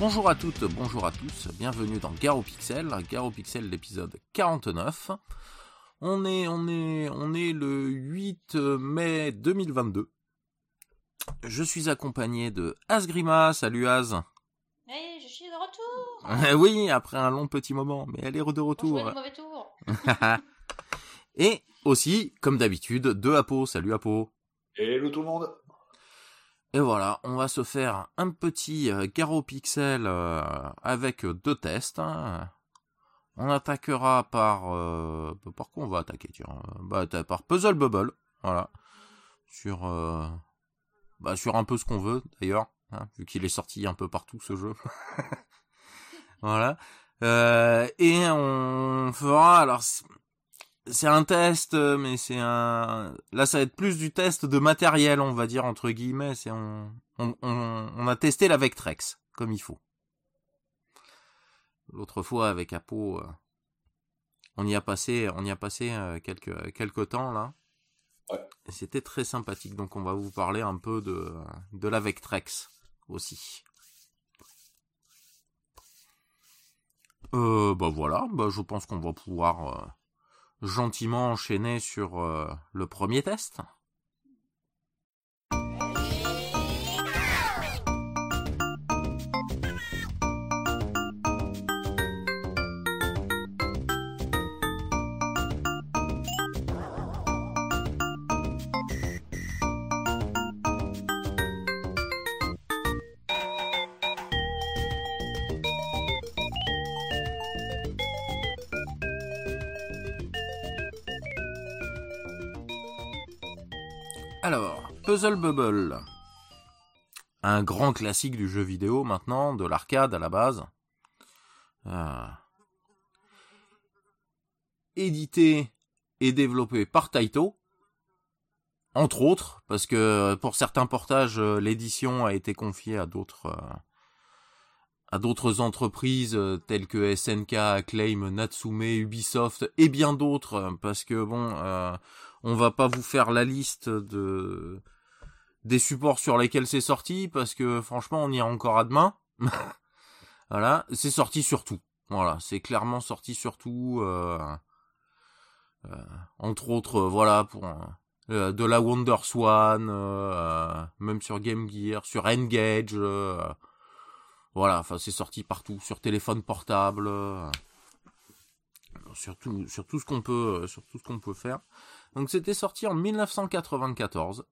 Bonjour à toutes, bonjour à tous, bienvenue dans Garo Pixel, Garo Pixel l'épisode 49. On est, on est, on est le 8 mai 2022. Je suis accompagné de Asgrima, salut Az. Hey, je suis de retour. oui, après un long petit moment, mais elle est de retour. Bon, mauvais tour. Et aussi, comme d'habitude, de Apo, salut Apo. Hello tout le monde. Et voilà, on va se faire un petit euh, Garo Pixel euh, avec deux tests. hein. On attaquera par... Euh, par quoi on va attaquer tiens bah, Par Puzzle Bubble, voilà. Sur... euh, bah, sur un peu ce qu'on veut, d'ailleurs, hein, vu qu'il est sorti un peu partout ce jeu. voilà. Euh, et on fera... Alors, c'est- un test, euh, mais c'est un. Là, ça va être plus du test de matériel, on va dire entre guillemets. C'est on, on, on, on a testé la Vectrex comme il faut. L'autre fois avec Apo, euh, on y a passé, on y a passé euh, quelques quelques temps là. Ouais. C'était très sympathique. Donc, on va vous parler un peu de de la Vectrex aussi. Euh, bah voilà, bah je pense qu'on va pouvoir gentiment enchaîner sur euh, le premier test. Puzzle Bubble. Un grand classique du jeu vidéo maintenant, de l'arcade à la base. Euh, Édité et développé par Taito. Entre autres, parce que pour certains portages, l'édition a été confiée à d'autres euh, à d'autres entreprises euh, telles que SNK, Acclaim, Natsume, Ubisoft et bien d'autres, parce que bon, on va pas vous faire la liste de des supports sur lesquels c'est sorti parce que franchement on ira encore à demain. voilà, c'est sorti sur tout. Voilà, c'est clairement sorti sur tout. euh, euh, entre autres, euh, voilà pour euh, de la Wonder Swan, même sur Game Gear, sur Engage. voilà, enfin c'est sorti partout, sur téléphone portable, sur tout, sur tout ce qu'on peut, sur tout ce qu'on peut faire. Donc c'était sorti en 1994.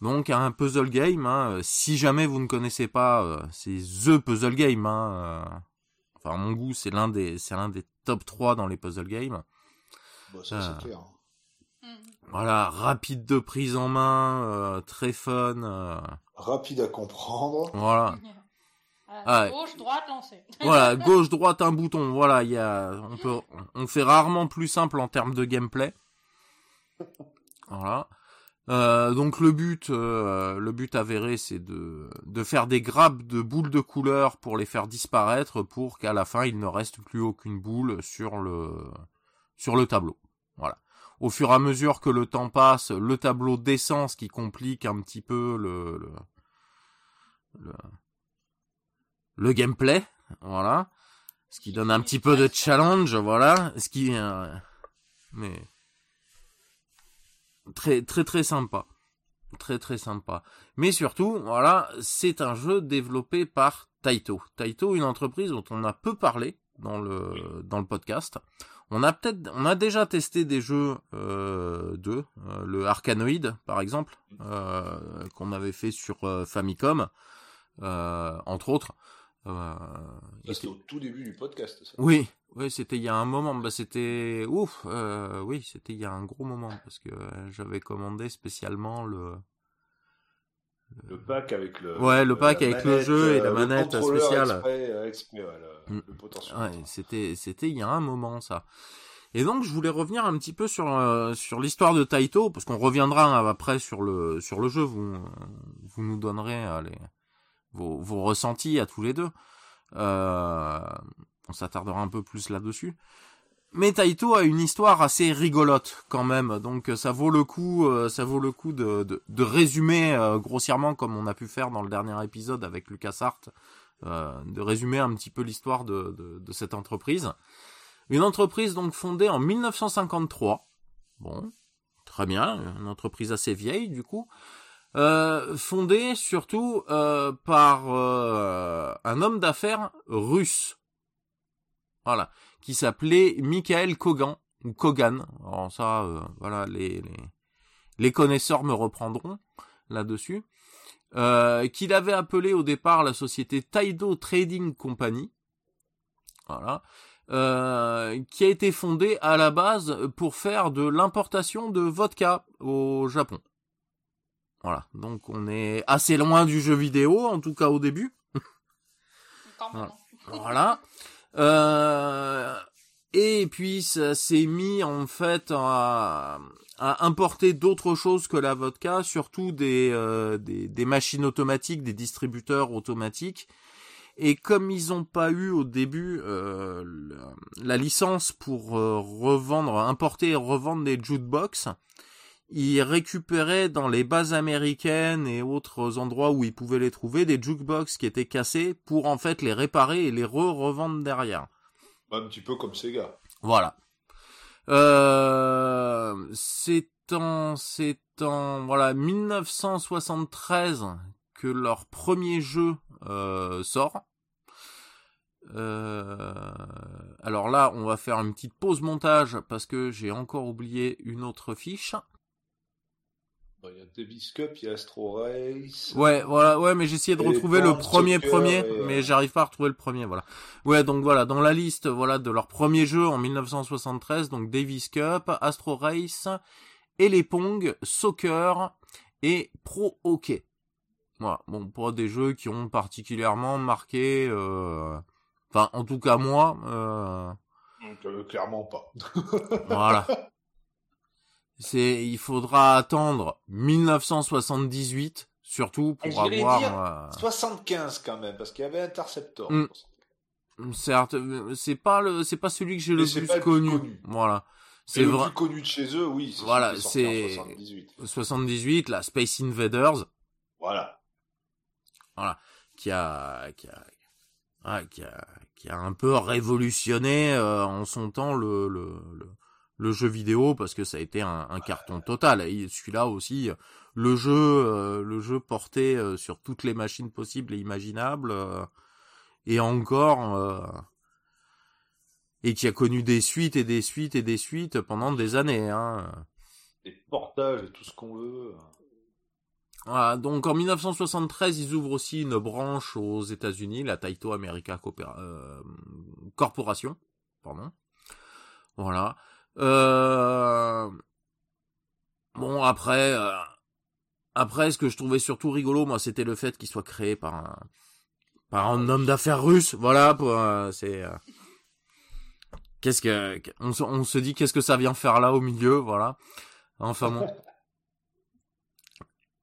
Donc un puzzle game. hein, euh, Si jamais vous ne connaissez pas, euh, c'est the puzzle game. hein, euh, Enfin, à mon goût, c'est l'un des, c'est l'un des top 3 dans les puzzle games. Bon, ça c'est clair. Mhm. Voilà, rapide de prise en main, euh, très fun. euh, Rapide à comprendre. voilà. Ah, Ah ouais. Gauche, droite, lancer. voilà, gauche, droite, un bouton. Voilà, il y a, on peut, on fait rarement plus simple en termes de gameplay. Voilà. Euh, donc le but, euh, le but avéré, c'est de, de faire des grappes de boules de couleur pour les faire disparaître, pour qu'à la fin il ne reste plus aucune boule sur le, sur le tableau. Voilà. Au fur et à mesure que le temps passe, le tableau descend, ce qui complique un petit peu le, le, le, le gameplay, voilà, ce qui donne un petit peu de challenge, voilà, ce qui, euh, mais très très très sympa, très très sympa. Mais surtout, voilà, c'est un jeu développé par Taito. Taito, une entreprise dont on a peu parlé dans le dans le podcast. On a peut-être, on a déjà testé des jeux euh, d'eux, euh, le Arcanoid par exemple, euh, qu'on avait fait sur euh, Famicom, entre autres. C'était au tout début du podcast. Ça. oui, oui, c'était il y a un moment. Bah, c'était ouf. euh, oui, c'était il y a un gros moment parce que euh, j'avais commandé spécialement le. Le pack avec le. Ouais, le pack la avec le jeu et la euh, manette le contrôleur spéciale. Exprès, exprès, ouais, le, Mm. le potentiel. Ouais, c'était c'était il y a un moment ça. Et donc je voulais revenir un petit peu sur euh, sur l'histoire de Taito parce qu'on reviendra après sur le sur le jeu. Vous vous nous donnerez euh, les vos vos ressentis à tous les deux. Euh, on s'attardera un peu plus là-dessus. Mais Taito a une histoire assez rigolote quand même, donc euh, ça vaut le coup, euh, ça vaut le coup de, de, résumer euh, grossièrement comme on a pu faire dans le dernier épisode avec LucasArts de résumer un petit peu l'histoire de, de, cette entreprise. Une entreprise donc fondée en 1953. Bon, très bien, une entreprise assez vieille du coup. Euh, fondée surtout euh, par un homme d'affaires russe. Voilà, qui s'appelait Michael Kogan ou Kogan. Alors ça, euh, voilà, les, les, les connaisseurs me reprendront là-dessus. Euh, qu'il avait appelé au départ la société Taido Trading Company. Voilà. Euh, qui a été fondée à la base pour faire de l'importation de vodka au Japon. Voilà, donc on est assez loin du jeu vidéo, en tout cas au début. Voilà. voilà. Euh, et puis ça s'est mis en fait à, importer d'autres choses que la vodka, surtout des, euh, des, des, machines automatiques, des distributeurs automatiques. Et comme ils n'ont pas eu au début euh, la licence pour revendre, importer et revendre des jukebox, ils récupéraient dans les bases américaines et autres endroits où ils pouvaient les trouver des jukebox qui étaient cassés pour en fait les réparer et les re-revendre derrière. Un petit peu comme Sega. Voilà. Euh, c'est en, c'est en, voilà, 1973 que leur premier jeu euh, sort. Euh, alors là, on va faire une petite pause montage parce que j'ai encore oublié une autre fiche. Il y a Davis Cup, il y a Astro Race. Ouais, voilà, ouais, mais essayé de retrouver le premier premier, mais j'arrive pas à retrouver le premier, voilà. Ouais, donc voilà, dans la liste, voilà, de leur premier jeu en 1973, donc Davis Cup, Astro Race, et les Pong, Soccer et Pro Hockey. Voilà, bon, pour des jeux qui ont particulièrement marqué, euh... enfin, en tout cas moi. Euh... Donc, euh, clairement pas. voilà. C'est, il faudra attendre 1978, surtout pour avoir. Dire euh... 75 quand même, parce qu'il y avait Interceptor. Mm. Certes, c'est pas le, c'est pas celui que j'ai le plus connu. le connu. Voilà. C'est le plus connu de chez eux, oui. Voilà, c'est 78. 78, la Space Invaders. Voilà. Voilà, qui a, qui a, ah, qui a, qui a un peu révolutionné euh, en son temps le, le, le le jeu vidéo parce que ça a été un, un carton total. Et celui-là aussi, le jeu, euh, le jeu porté euh, sur toutes les machines possibles et imaginables, euh, et encore, et qui a connu des suites et des suites et des suites pendant des années. Hein. Des portages et tout ce qu'on veut. Voilà, donc en 1973, ils ouvrent aussi une branche aux États-Unis, la Taito America Corporation. Pardon. Voilà. Euh... Bon après, euh... après ce que je trouvais surtout rigolo, moi, c'était le fait qu'il soit créé par un par un homme d'affaires russe. Voilà, pour euh, c'est euh... qu'est-ce que on, on, se dit qu'est-ce que ça vient faire là au milieu, voilà. Enfin bon.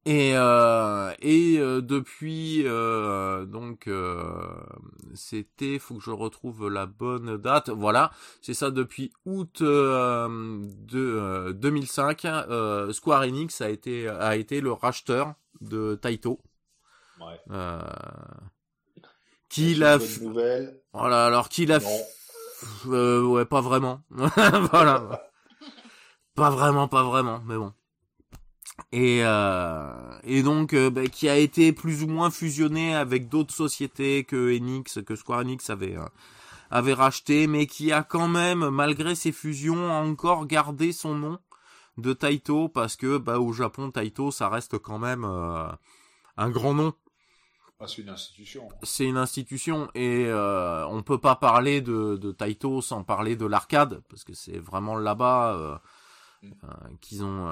Et euh, et euh, depuis euh, donc c'était faut que je retrouve la bonne date. Voilà c'est ça depuis août de 2005 Square Enix a été a été le racheteur de Taito. Ouais. qui l'a nouvelle. voilà alors qui l'a ouais pas vraiment. Voilà. Pas vraiment pas vraiment mais bon et euh, et donc euh, bah, qui a été plus ou moins fusionné avec d'autres sociétés que Enix que Square Enix avait euh, avait racheté mais qui a quand même malgré ces fusions encore gardé son nom de Taito parce que bah au Japon Taito ça reste quand même euh, un grand nom ah, c'est une institution. C'est une institution et on peut pas parler de, de Taito sans parler de l'arcade parce que c'est vraiment là-bas mm. qu'ils ont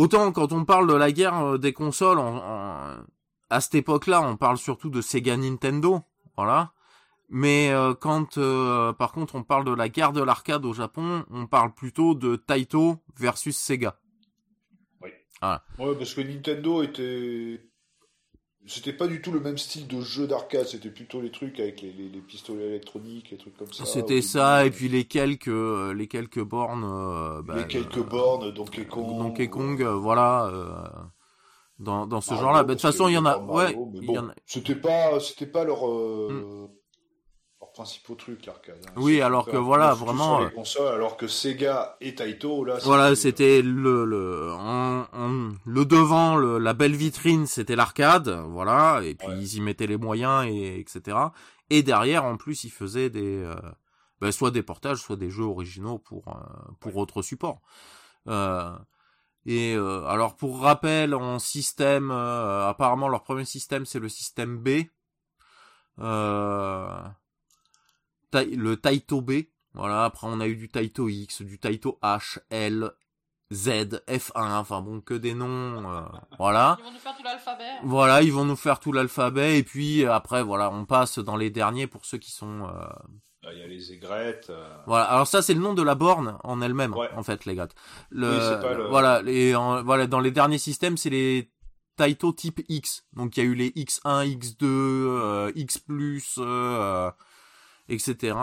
Autant quand on parle de la guerre des consoles, on, on, à cette époque-là, on parle surtout de Sega Nintendo, voilà. Mais euh, quand, euh, par contre, on parle de la guerre de l'arcade au Japon, on parle plutôt de Taito versus Sega. Oui. Voilà. Ouais, parce que Nintendo était c'était pas du tout le même style de jeu d'arcade, c'était plutôt les trucs avec les, les, les, pistolets électroniques, les trucs comme ça. C'était ça, et puis les quelques, euh, les quelques bornes. Euh, bah, les quelques bornes, Donkey Kong. Donkey Kong, euh, voilà. dans, dans ce genre-là. Bah, de toute façon, il y en a. Ouais, C'était pas, c'était pas leur. Euh, principaux trucs l'arcade. Hein. Oui, alors que voilà, vraiment. les consoles, alors que Sega et Taito, là. Voilà, c'était le le le devant, la belle vitrine, c'était l'arcade, voilà, et puis ils y mettaient les moyens et etc. Et derrière, en plus, ils faisaient des euh, ben, soit des portages, soit des jeux originaux pour euh, pour autres supports. Euh, et alors pour rappel, en système, apparemment leur premier système c'est le système B. Euh, le Taito B. Voilà, après on a eu du Taito X, du Taito H, L, Z, F1, enfin bon, que des noms, euh, voilà. Ils vont nous faire tout l'alphabet. Voilà, ils vont nous faire tout l'alphabet, et puis après, voilà, on passe dans les derniers pour ceux qui sont... Euh... Il y a les aigrettes. Euh. Voilà, alors ça c'est le nom de la borne en elle-même, en fait, les gars. Le... le... Voilà, les, voilà, dans les derniers systèmes, c'est les Taito type X. Donc il y a eu les X1, X2, euh, X+, euh, etc.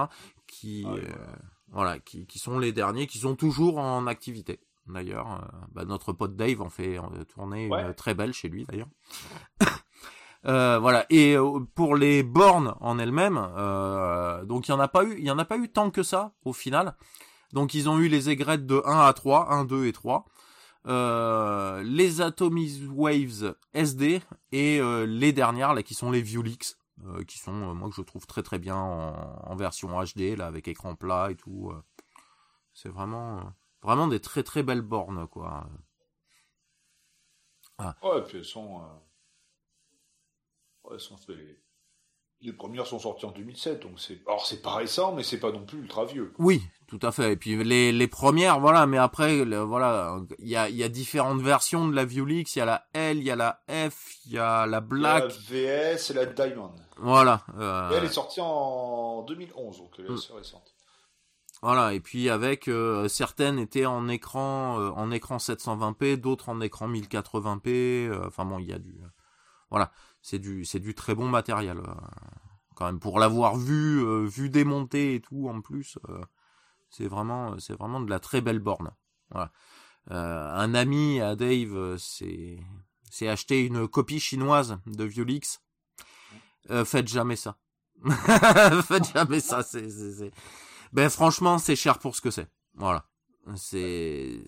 qui ah euh, voilà, qui, qui, sont les derniers, qui sont toujours en activité. D'ailleurs, euh, bah, notre pote Dave en fait tourner une très belle chez lui d'ailleurs. Euh, voilà. Et pour les bornes en elles-mêmes, euh, donc il y en a pas eu, il y en a pas eu tant que ça au final. Donc ils ont eu les aigrettes de 1 à 3, 1, 2 et 3. Euh, les Atomic Waves SD et les dernières là qui sont les Viewlix euh, qui sont euh, moi que je trouve très très bien en, version HD là avec écran plat et tout. Euh. c'est vraiment vraiment des très très belles bornes quoi. Ah. Ouais, puis elles sont, elles sont les premières sont sorties en 2007, donc c'est alors c'est pas récent, mais c'est pas non plus ultra vieux. Oui, tout à fait. Et puis les, les premières, voilà, mais après, voilà, il y a, y a différentes versions de la Viewlix. Il y a la L, il y a la F, il y a la Black. La VS et la Diamond. Voilà. Euh... elle est sortie en 2011, donc elle est mm. assez récente. Voilà, et puis avec euh, certaines étaient en écran euh, en écran 720p, d'autres en écran 1080p. Euh, enfin bon, il y a du voilà c'est du c'est du très bon matériel euh, quand même pour l'avoir vu euh, vu démonter et tout en plus euh, c'est vraiment c'est vraiment de la très belle borne. Voilà. Un ami à Dave c'est c'est acheté une copie chinoise de Violix faites jamais ça. Faites jamais ça c'est ben franchement c'est cher pour ce que c'est. Voilà. C'est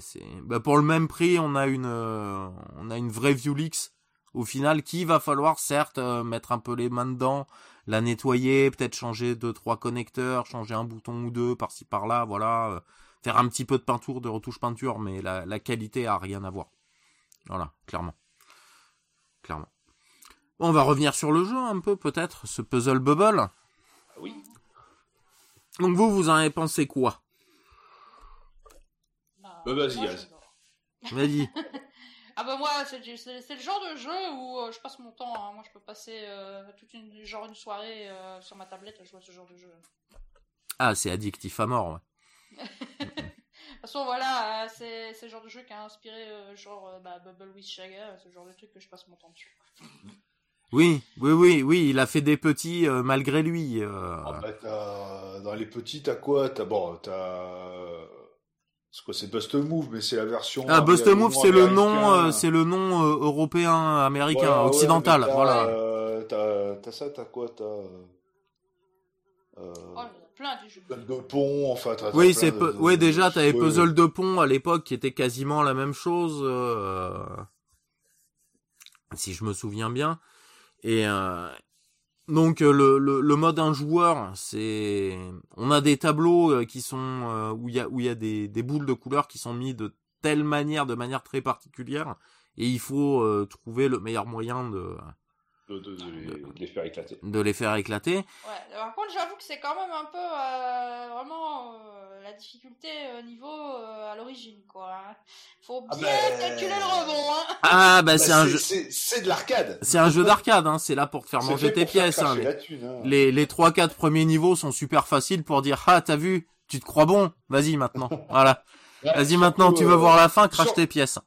ben, pour le même prix on a une on a une vraie Violix au final, qui va falloir certes euh, mettre un peu les mains dedans, la nettoyer, peut-être changer deux trois connecteurs, changer un bouton ou deux par-ci par-là, voilà, euh, faire un petit peu de peinture, de retouche peinture, mais la, la qualité a rien à voir. Voilà, clairement, clairement. on va revenir sur le jeu un peu peut-être, ce puzzle bubble. Ah oui. Donc vous, vous en avez pensé quoi? Bah, vas-y, vas-y. Ah bah moi, c'est le genre de jeu où euh, je passe mon temps. Hein. Moi, je peux passer euh, toute une genre une soirée euh, sur ma tablette à jouer à ce genre de jeu. Ah, c'est addictif à mort. Ouais. de toute façon, voilà, c'est le genre de jeu qui a inspiré genre bah, Bubble with Shaga, ce genre de truc que je passe mon temps dessus. Oui, oui, oui, oui, il a fait des petits malgré lui. Ah bah, dans les petits, t'as quoi? T'as bon, t'as c'est quoi c'est Bust Move mais c'est la version Ah Bust Move c'est le nom euh, c'est le nom euh, européen américain occidental voilà. Euh, t'as ça t'as quoi t'as euh, oh, plein de jeux. de pont enfin t'as Oui c'est oui déjà t'avais puzzle de pont à l'époque qui était quasiment la même chose si je me souviens bien et donc euh, le, le, mode un joueur, c'est on a des tableaux euh, qui sont euh, où il y a où il y a des, des boules de couleurs qui sont mis de telle manière, de manière très particulière, et il faut trouver le meilleur moyen de de, les faire éclater. De les faire éclater. Ouais, par contre, j'avoue que c'est quand même un peu euh, vraiment euh, la difficulté au niveau euh, à l'origine, quoi. Hein. Faut ah bien bah, calculer le rebond. Hein. Ah bah, c'est bah, un jeu. C'est de l'arcade. C'est un jeu d'arcade, hein. C'est là pour te faire manger tes pièces. Hein. Les les trois quatre premiers niveaux sont super faciles pour dire ah t'as vu, tu te crois bon, vas-y maintenant, voilà. vas-y maintenant, tu veux voir la fin, crache tes pièces.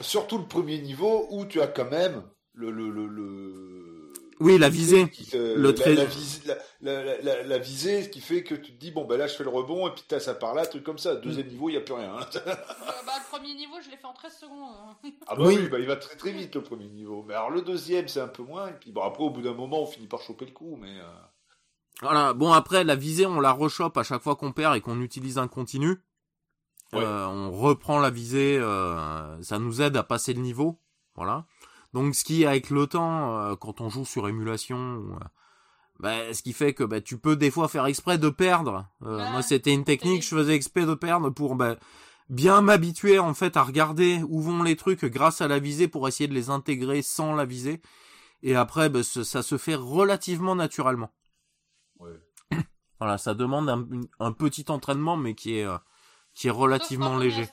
Surtout le premier niveau où tu as quand même le, le, le, le, Oui, la visée. le trait... la, la, la, la, visée, ce qui fait que tu te dis, bon, ben là, je fais le rebond, et puis t'as ça par là, truc comme ça. Deuxième niveau, il n'y a plus rien. Hein. euh, bah, le premier niveau, je l'ai fait en 13 secondes. Hein. Ah bah oui, bah, il va très très vite, le premier niveau. Mais alors, le deuxième, c'est un peu moins. Et puis, bon, après, au bout d'un moment, on finit par choper le coup, mais... Euh... Voilà, bon, après, la visée, on la rechoppe à chaque fois qu'on perd et qu'on utilise un continu. Euh, on reprend la visée, euh, ça nous aide à passer le niveau. Voilà. Donc ce qui avec le temps, euh, quand on joue sur émulation, bah, ce qui fait que bah, tu peux des fois faire exprès de perdre. moi c'était une technique, je faisais exprès de perdre pour bah, bien m'habituer en fait à regarder où vont les trucs grâce à la visée pour essayer de les intégrer sans la visée. Et après, bah, ça se fait relativement naturellement. voilà, ça demande un, un, petit entraînement, mais qui est qui est relativement léger.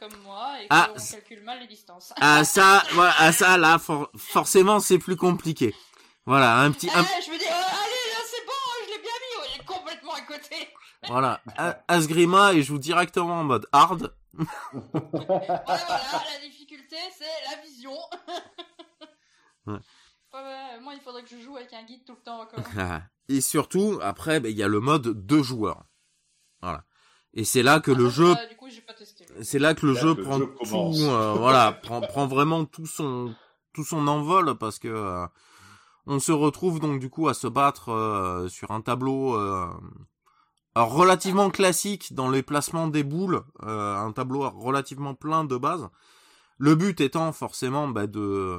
comme moi et ah, on calcule mal les distances. Ah ça, voilà, ah, ça là, forcément c'est plus compliqué. Voilà, un petit. Un... Eh, je me dis, euh, allez là c'est bon, je l'ai bien mis, il est complètement à côté. Voilà, Asgrima et joue directement en mode hard. voilà, la difficulté c'est la vision. ouais. moi, il faudrait que je joue avec un guide tout le temps encore. et surtout, après, ben, il y a le mode deux joueurs. Et c'est là que le jeu, c'est là que le jeu prend tout, euh, voilà, prend, prend vraiment tout son, tout son envol parce que euh, on se retrouve donc du coup à se battre euh, sur un tableau relativement classique dans les placements des boules, un tableau relativement plein de base. Le but étant forcément bah, de,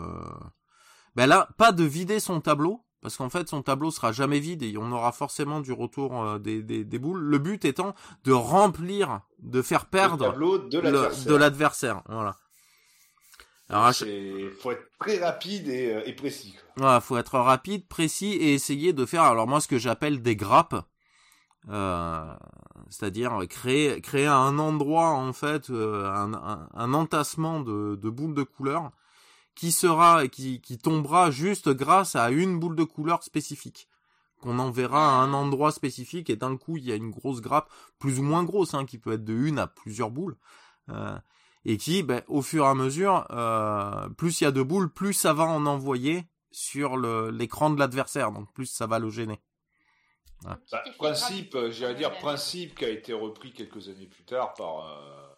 bah là, pas de vider son tableau, parce qu'en fait son tableau sera jamais vide et on aura forcément du retour euh, des, des, boules. Le but étant de remplir, de faire perdre le de l'adversaire. Voilà. Alors, faut être très rapide et, euh, et précis. Voilà, faut être rapide, précis et essayer de faire. Alors moi, ce que j'appelle des grappes, euh, c'est-à-dire créer créer un endroit en fait, euh, un, un, un, entassement de, de boules de couleur qui sera qui, qui tombera juste grâce à une boule de couleur spécifique qu'on enverra à un endroit spécifique et d'un coup il y a une grosse grappe plus ou moins grosse hein, qui peut être de une à plusieurs boules euh, et qui ben, au fur et à mesure euh, plus il y a de boules plus ça va en envoyer sur l'écran de l'adversaire donc plus ça va le gêner. Bah, principe j'allais dire principe qui a été repris quelques années plus tard par euh,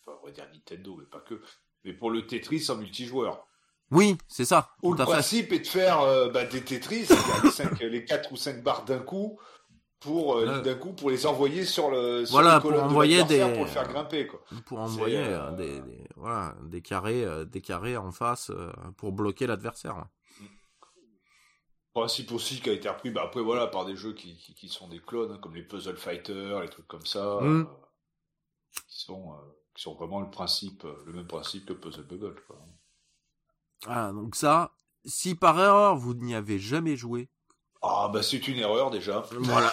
enfin, on va dire Nintendo mais pas que mais pour le Tetris en multijoueur. Oui, c'est ça. Où le principe est de faire euh, bah, des Tetris, les, 5, les 4 ou 5 barres d'un coup, pour euh, d'un coup pour les envoyer sur le sur voilà pour envoyer des pour le faire grimper quoi pour envoyer euh, des, des, voilà des carrés des carrés en face pour bloquer l'adversaire ouais. principe aussi qui a été repris bah après voilà par des jeux qui, qui, qui sont des clones hein, comme les puzzle fighters les trucs comme ça mmh. qui sont qui sont vraiment le principe, le même principe que Puzzle Bubble. Quoi. Ah, donc ça, si par erreur vous n'y avez jamais joué. Ah, bah c'est une erreur déjà. Voilà.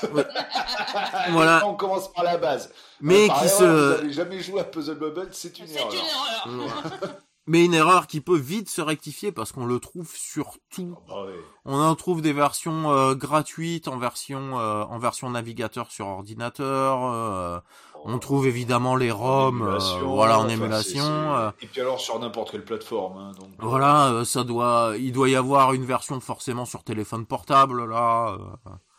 voilà. On commence par la base. Mais qui se. Vous n'avez jamais joué à Puzzle Bubble, c'est une erreur. C'est une erreur. mais une erreur qui peut vite se rectifier parce qu'on le trouve sur tout. Ah bah. On en trouve des versions euh, gratuites en version euh, en version navigateur sur ordinateur. Euh, on trouve évidemment les ROM, euh, voilà en émulation. Euh. Et puis alors sur n'importe quelle plateforme. Hein, donc... Euh. Voilà, ça doit, il doit y avoir une version forcément sur téléphone portable là.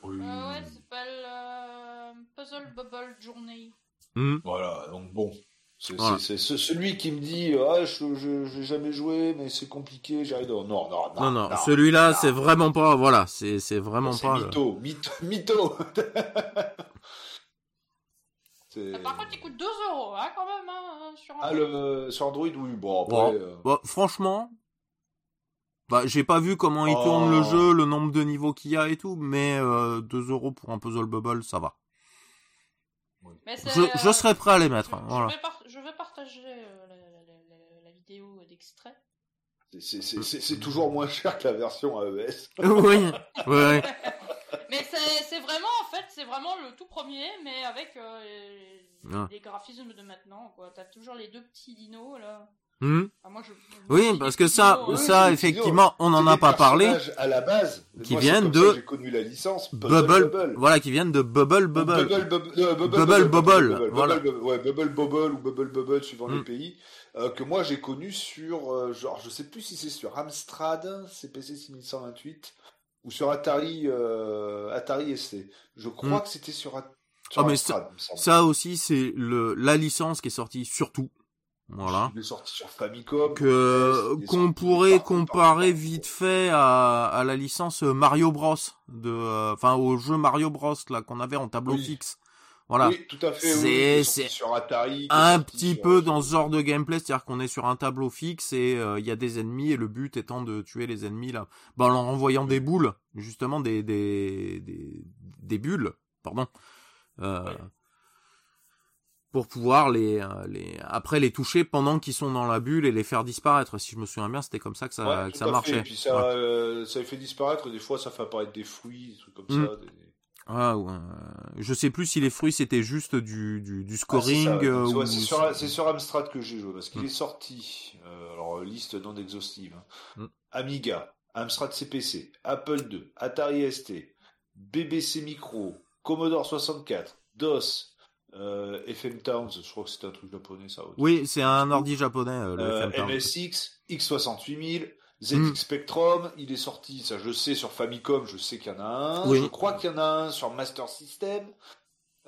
Oui. ouais, ça s'appelle Puzzle Bubble Journey. Hmm. Voilà, donc bon. C'est celui qui me dit ah je j'ai jamais joué mais c'est compliqué j'arrive non non non non, non, celui-là c'est vraiment pas voilà c'est c'est vraiment pas mytho, mytho mytho par contre, il coûte 2 euros, hein, quand même, hein, sur Android. Ah, le... sur Android, oui. Bon, après, euh, bah, franchement, bah, j'ai pas vu comment il tourne le oh. jeu, le nombre de niveaux qu'il y a et tout, mais euh, 2 euros pour un puzzle bubble, ça va. je, je, euh, serais prêt à les mettre. Je, voilà. je, vais, par... je vais, partager la, la, la, vidéo d'extrait. C'est toujours moins cher que la version AES. oui, oui. Mais c'est vraiment, en fait, c'est vraiment le tout premier, mais avec euh, les, graphismes de maintenant. T'as toujours les deux petits dinos là. Hmm. moi, je, oui, parce que ça, hein. ça, effectivement, on n'en a pas parlé. À la base, qui viennent de. J'ai connu la licence. Bubble, Bubble, Voilà, qui viennent de Bubble Bubble. Bubble Bubble. Bubble Bubble. Voilà. Ouais, Bubble Bubble ou Bubble Bubble suivant les hmm. pays. Euh, que moi j'ai connu sur, euh, genre, je sais plus si c'est sur Amstrad, c'est PC 6128 ou sur Atari, Atari ST. Je crois hmm. que c'était sur, Atari. ah, mais ça, aussi, c'est le la licence qui est sortie surtout. Voilà. Il est sorti sur Famicom. Que qu'on pourrait comparer vite fait à, à la licence Mario Bros de, enfin au jeu Mario Bros là qu'on avait en tableau fixe. Voilà. Oui, tout à fait. C'est sur Atari. Un petit peu dans ce genre de gameplay, c'est-à-dire qu'on est sur un tableau fixe et euh, il y a des ennemis et le but étant de tuer les ennemis là, ben, en leur envoyant des boules, justement des des des, des bulles, pardon. Euh, pour pouvoir les, euh, les après les toucher pendant qu'ils sont dans la bulle et les faire disparaître. Si je me souviens bien, c'était comme ça que ça, que ça marchait. Et puis ça, ça les fait disparaître. Des fois, ça fait apparaître des fruits, des trucs comme mmh. ça. Des... Ah, ouais. Je sais plus si les fruits c'était juste du, du, du ah, scoring. Ah, c'est sur, sur, Amstrad que j'ai joué parce qu'il mm. est sorti. Euh, alors liste non exhaustive. Hein. Mm. Amiga, Amstrad CPC, Apple II, Atari ST, BBC Micro, Commodore 64, DOS, euh, FM Towns. Je crois que c'est un truc japonais ça. Oui, c'est un ordi japonais. Euh, le FM Towns. MSX, X68000. ZX hmm. Spectrum, il est sorti, ça je sais, sur Famicom, je sais qu'il y en a un. Je crois qu'il y en a un sur Master System.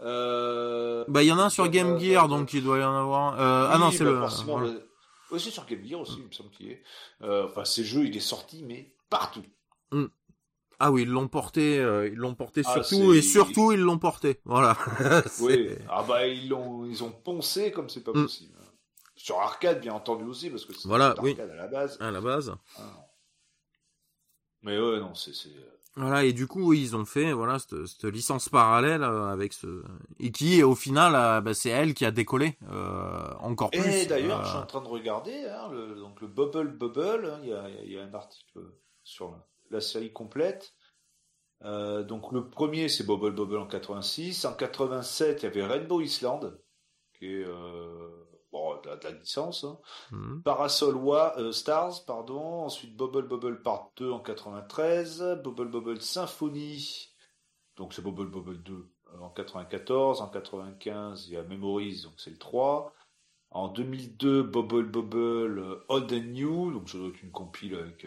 Euh... Bah, il y en a un sur Game Gear, donc il doit y en avoir. Euh... ah non, c'est bah, le. Oui, c'est sur Game Gear aussi, il me semble qu'il est. Euh, enfin, ces jeux, il est sorti, mais partout. Hmm. Ah oui, ils l'ont porté, euh, ils l'ont porté ah, surtout et surtout ils l'ont porté. Voilà. oui. Ah bah ils l'ont, ils ont poncé comme c'est pas hmm. possible. Sur arcade, bien entendu aussi, parce que c'est voilà, arcade à la base. À la base. Ah. Mais ouais, non, c'est. Euh, voilà, et du coup, ils ont fait voilà cette, licence parallèle euh, avec ce et qui, au final, euh, bah, c'est elle qui a décollé encore plus. Et d'ailleurs, je suis en train de regarder hein, le, donc le Bubble Bubble. Hein, il y, a, y, a, un article sur la, série complète. donc le premier, c'est Bubble Bubble en 86. En 87, il y avait Rainbow Island, qui est bon, de, la, licence. Hein. Mhm. Parasol euh, Stars, pardon. Ensuite Bubble Bubble Part 2 en 93. Bubble Bubble Symphony. Donc c'est Bubble Bubble 2 euh, en 94. En 95, il y a Memories, donc c'est le 3. En 2002, Bubble Bubble euh, Old and New. Donc ça doit être une compile avec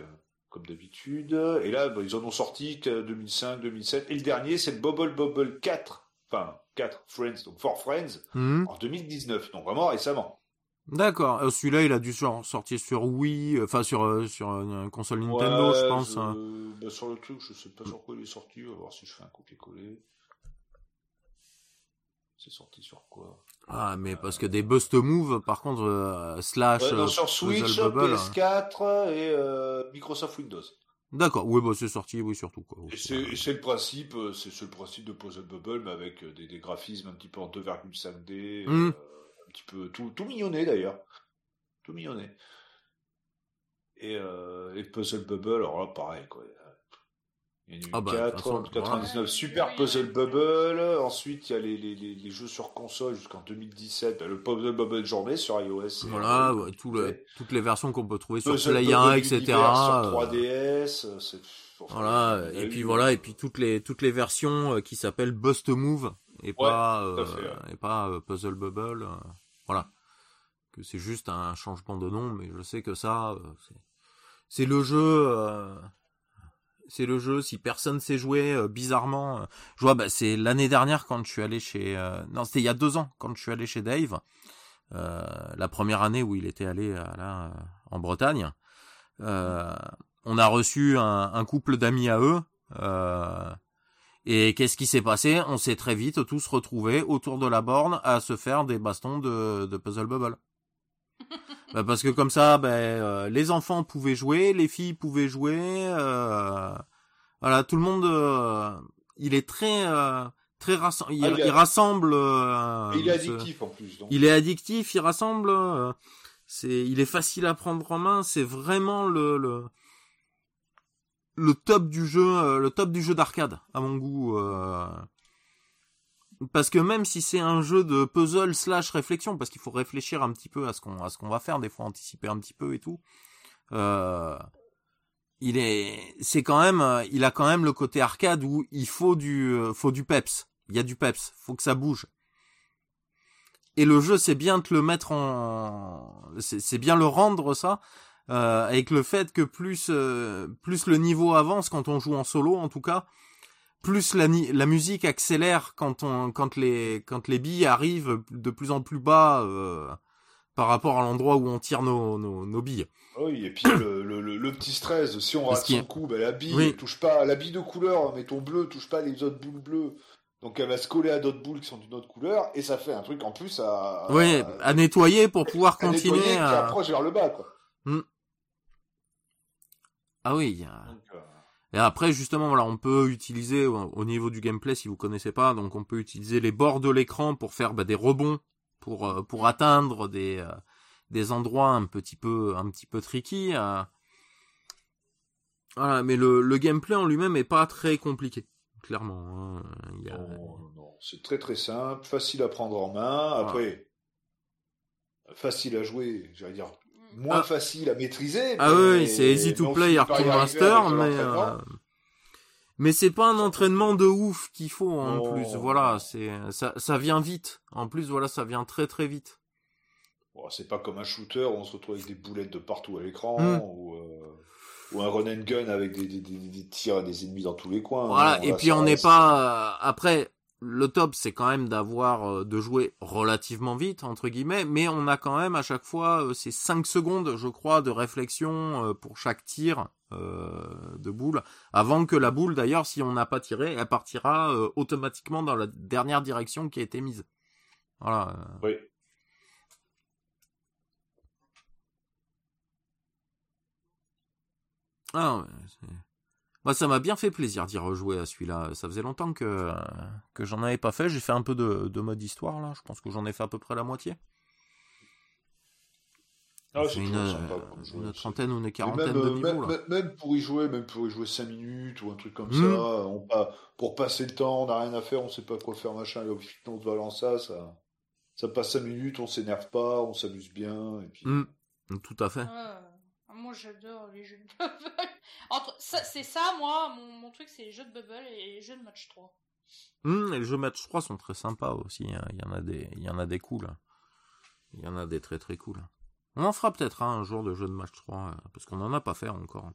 comme d'habitude. Et là, bah, ils en ont sorti 2005, 2007. Et le dernier, c'est le Bubble Bubble 4. Enfin, 4 Friends, donc 4 Friends, mhm. en 2019, donc vraiment récemment. D'accord. Euh, celui-là, il a dû sortir sur Wii, euh, enfin sur euh, sur une console Nintendo, je pense. Hein. Bah, sur le truc, je sais pas sur quoi il est sorti. On va voir si je fais un copier-coller. C'est sorti sur quoi? Ah, mais parce que des bust move, par contre, slash. sur Switch, PS4 et Microsoft Windows. D'accord, oui, bah c'est sorti, oui, surtout. Quoi. C'est le principe, c'est le principe de Puzzle Bubble, mais avec des, des graphismes un petit peu en 2,5D un petit peu tout, tout mignonné d'ailleurs. Tout mignonné. Et, euh, et Puzzle Bubble, alors là, pareil, quoi. Il y a eu ah bah, 4, 99, Super Puzzle Bubble. Ensuite, il y a les, les, les, jeux sur console jusqu'en 2017. Bah, le Puzzle Bubble Journée sur iOS. Voilà, tout le, toutes les versions qu'on peut trouver sur Play 1, etc. Sur 3DS. Euh, voilà, et puis voilà, et puis toutes les, toutes les versions euh, qui s'appellent Bust Move et pas euh, et pas euh, Puzzle Bubble. Euh, voilà, que c'est juste un changement de nom, mais je sais que ça, c'est le jeu. C'est le jeu. Si personne sait jouer, bizarrement, je vois, bah, c'est l'année dernière quand je suis allé chez. non, c'était il y a deux ans quand je suis allé chez Dave. la première année où il était allé là en Bretagne. on a reçu un, un couple d'amis à eux. Euh, et qu'est-ce qui s'est passé? On s'est très vite tous retrouvés autour de la borne à se faire des bastons de, de Puzzle Bubble. bah parce que comme ça, ben, euh, les enfants pouvaient jouer, les filles pouvaient jouer. Euh, voilà, tout le monde. Euh, il est très très rassemble. Il, ah, rassemble. il est addictif en plus. Il est addictif. Il rassemble. c'est, il est facile à prendre en main. C'est vraiment le, le le top du jeu, euh, le top du jeu d'arcade à mon goût. Euh. Parce que même si c'est un jeu de puzzle slash réflexion, parce qu'il faut réfléchir un petit peu à ce qu'on à va faire, des fois anticiper un petit peu et tout. Euh, il est, c'est quand même, il a quand même le côté arcade où il faut du, faut du peps. Il y a du peps, faut que ça bouge. Et le jeu, c'est bien de le mettre en, c'est bien le rendre ça euh, avec le fait que plus euh, plus le niveau avance quand on joue en solo en tout cas, plus la, la musique accélère quand on quand les quand les billes arrivent de plus en plus bas euh, par rapport à l'endroit où on tire nos, nos, nos billes. Oui, et puis le, le, le, petit stress, si on rate son coup, ben la bille touche pas, la bille de couleur, mais ton bleu touche pas les autres boules bleues. Donc elle va se coller à d'autres boules qui sont d'une autre couleur, et ça fait un truc en plus à... Oui, à, nettoyer pour pouvoir à continuer à... Qui approche vers le bas, quoi. Hmm. Ah oui, euh, Et après, justement, voilà, on peut utiliser au niveau du gameplay, si vous connaissez pas, donc on peut utiliser les bords de l'écran pour faire bah, des rebonds, pour euh, pour atteindre des euh, des endroits un petit peu un petit peu tricky. Voilà, mais le, le gameplay en lui-même est pas très compliqué, clairement. Hein. Il Non, non, c'est très très simple, facile à prendre en main. Après, facile à jouer, j'allais dire moins ah. facile à maîtriser. Ah oui, c'est easy to play, to master, mais euh, mais c'est pas un entraînement de ouf qu'il faut en plus. Voilà, c'est ça, ça vient vite. En plus, voilà, ça vient très très vite. Bon, c'est pas comme un shooter où on se retrouve avec des boulettes de partout à l'écran hmm. ou, euh, ou un run and gun avec des, des, des, des tirs à des ennemis dans tous les coins. Voilà, et puis on n'est pas après le top, c'est quand même d'avoir euh, de jouer relativement vite entre guillemets, mais on a quand même à chaque fois euh, ces 5 secondes, je crois, de réflexion euh, pour chaque tir de boule, avant que la boule, d'ailleurs, si on n'a pas tiré, elle partira automatiquement dans la dernière direction qui a été mise. Voilà. Oui. Ah ouais. Moi, ça m'a bien fait plaisir d'y rejouer à celui-là. Ça faisait longtemps que, que j'en avais pas fait. J'ai fait un peu de, de mode histoire, là. Je pense que j'en ai fait à peu près la moitié. Ah, c'est une, une trentaine ou une quarantaine de niveaux. Même, même, pour y jouer, même pour y jouer 5 minutes ou un truc comme hmm. ça, on, pour passer le temps, on n'a rien à faire, on sait pas quoi faire, machin, et on se balance ça, ça, ça passe 5 minutes, on s'énerve pas, on s'amuse bien, et puis... Hmm. Tout à fait. Moi, j'adore les jeux de bubble. Entre... C'est ça, moi, mon, mon truc, c'est les jeux de bubble et les jeux de match 3. Mmh, et les jeux match 3 sont très sympas aussi. Hein. Il y en a des, il y en a des cools. Il y en a des très très cool. On en fera peut-être hein, un jour de jeux de match 3 euh, parce qu'on en a pas fait encore.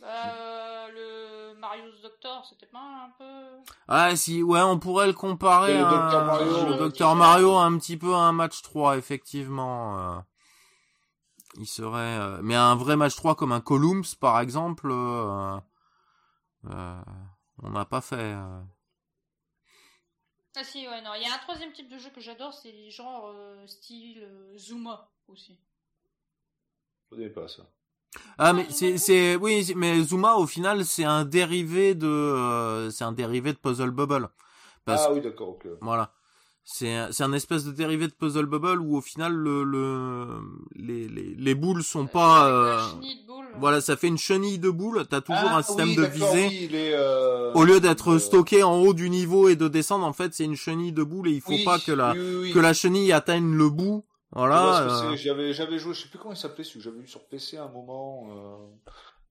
Bah, euh, le Mario's Doctor, c'était pas un peu. Ah si, ouais, on pourrait le comparer. Le Docteur Mario, le Docteur Mario, un petit peu à un match 3 effectivement. Il serait euh, mais un vrai match 3 comme un Columns par exemple euh, euh, on n'a pas fait ah si ouais non il y a un troisième type de jeu que j'adore c'est les genres style Zuma aussi. Je connais pas ça. Ah mais c'est c'est oui mais Zuma au final c'est un dérivé de c'est un dérivé de Puzzle Bubble. Ah oui d'accord ok. voilà c'est un, c'est un espèce de dérivé de puzzle bubble où au final le, le les, les, les boules sont euh, pas euh, voilà ça fait une chenille de boules t'as toujours ah un système de visée. euh, au lieu d'être stocké en haut du niveau et de descendre en fait c'est une chenille de boules et il faut pas que la que la chenille atteigne le bout. Voilà j'avais j'avais joué je sais plus comment il s'appelait celui que j'avais vu sur PC à un moment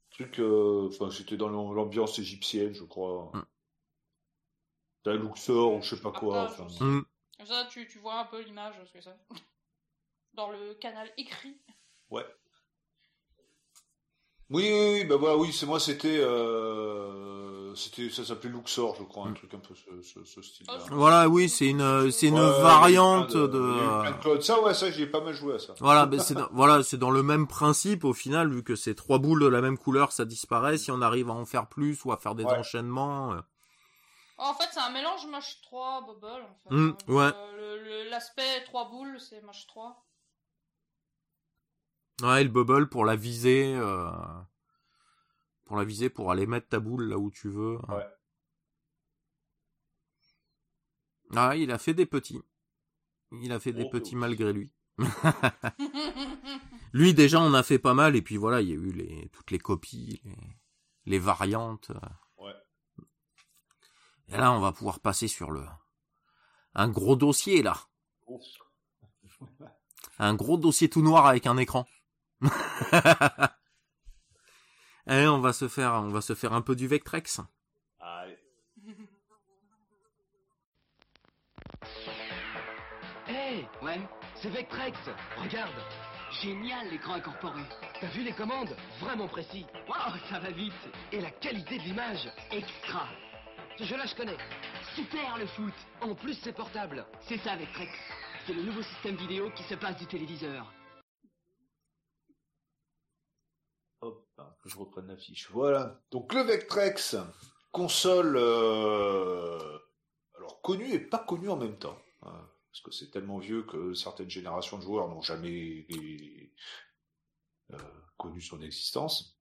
truc enfin c'était dans l'ambiance égyptienne je crois. Mm. T'as Luxor ou je sais pas quoi enfin, mm. Ça, tu, tu vois un peu l'image, ce que ça. Dans le canal écrit. Ouais. Oui, oui, oui, bah voilà, oui, c'est moi, c'était, euh, c'était, ça s'appelait Luxor, je crois, un mm. truc un peu ce, ce, ce style-là. Oh, voilà, oui, c'est une, c'est une variante de. de... Ça, ouais, ça, j'ai pas mal joué à ça. Voilà, mais c'est, dans, voilà, c'est dans le même principe au final, vu que c'est trois boules de la même couleur, ça disparaît. Si on arrive à en faire plus ou à faire des enchaînements. En fait, c'est un mélange match 3 bubble. En fait. Mmh, ouais. Euh, l'aspect 3 boules, c'est match 3. Ouais, le bubble pour la viser. Euh... Pour la viser, pour aller mettre ta boule là où tu veux. Ouais. Ah, il a fait des petits. Il a fait des oh, petits malgré lui. lui déjà on a fait pas mal et puis voilà il y a eu les toutes les copies les, les variantes et là, on va pouvoir passer sur le un gros dossier là. Un gros dossier tout noir avec un écran. Allez, on va se faire, on va se faire un peu du Vectrex. Allez. Hey, ouais, c'est Vectrex. Regarde, génial. l'écran incorporé. T'as vu les commandes? Vraiment précis. Waouh, ça va vite. Et la qualité de l'image? Extra. Ce jeu-là, je connais. Super le foot. En plus, c'est portable. C'est ça Vectrex. C'est le nouveau système vidéo qui se passe du téléviseur. Hop, hein, que je reprenne la fiche. Voilà. Donc le Vectrex, console euh, alors connue et pas connue en même temps. Hein, parce que c'est tellement vieux que certaines générations de joueurs n'ont jamais euh, connu son existence.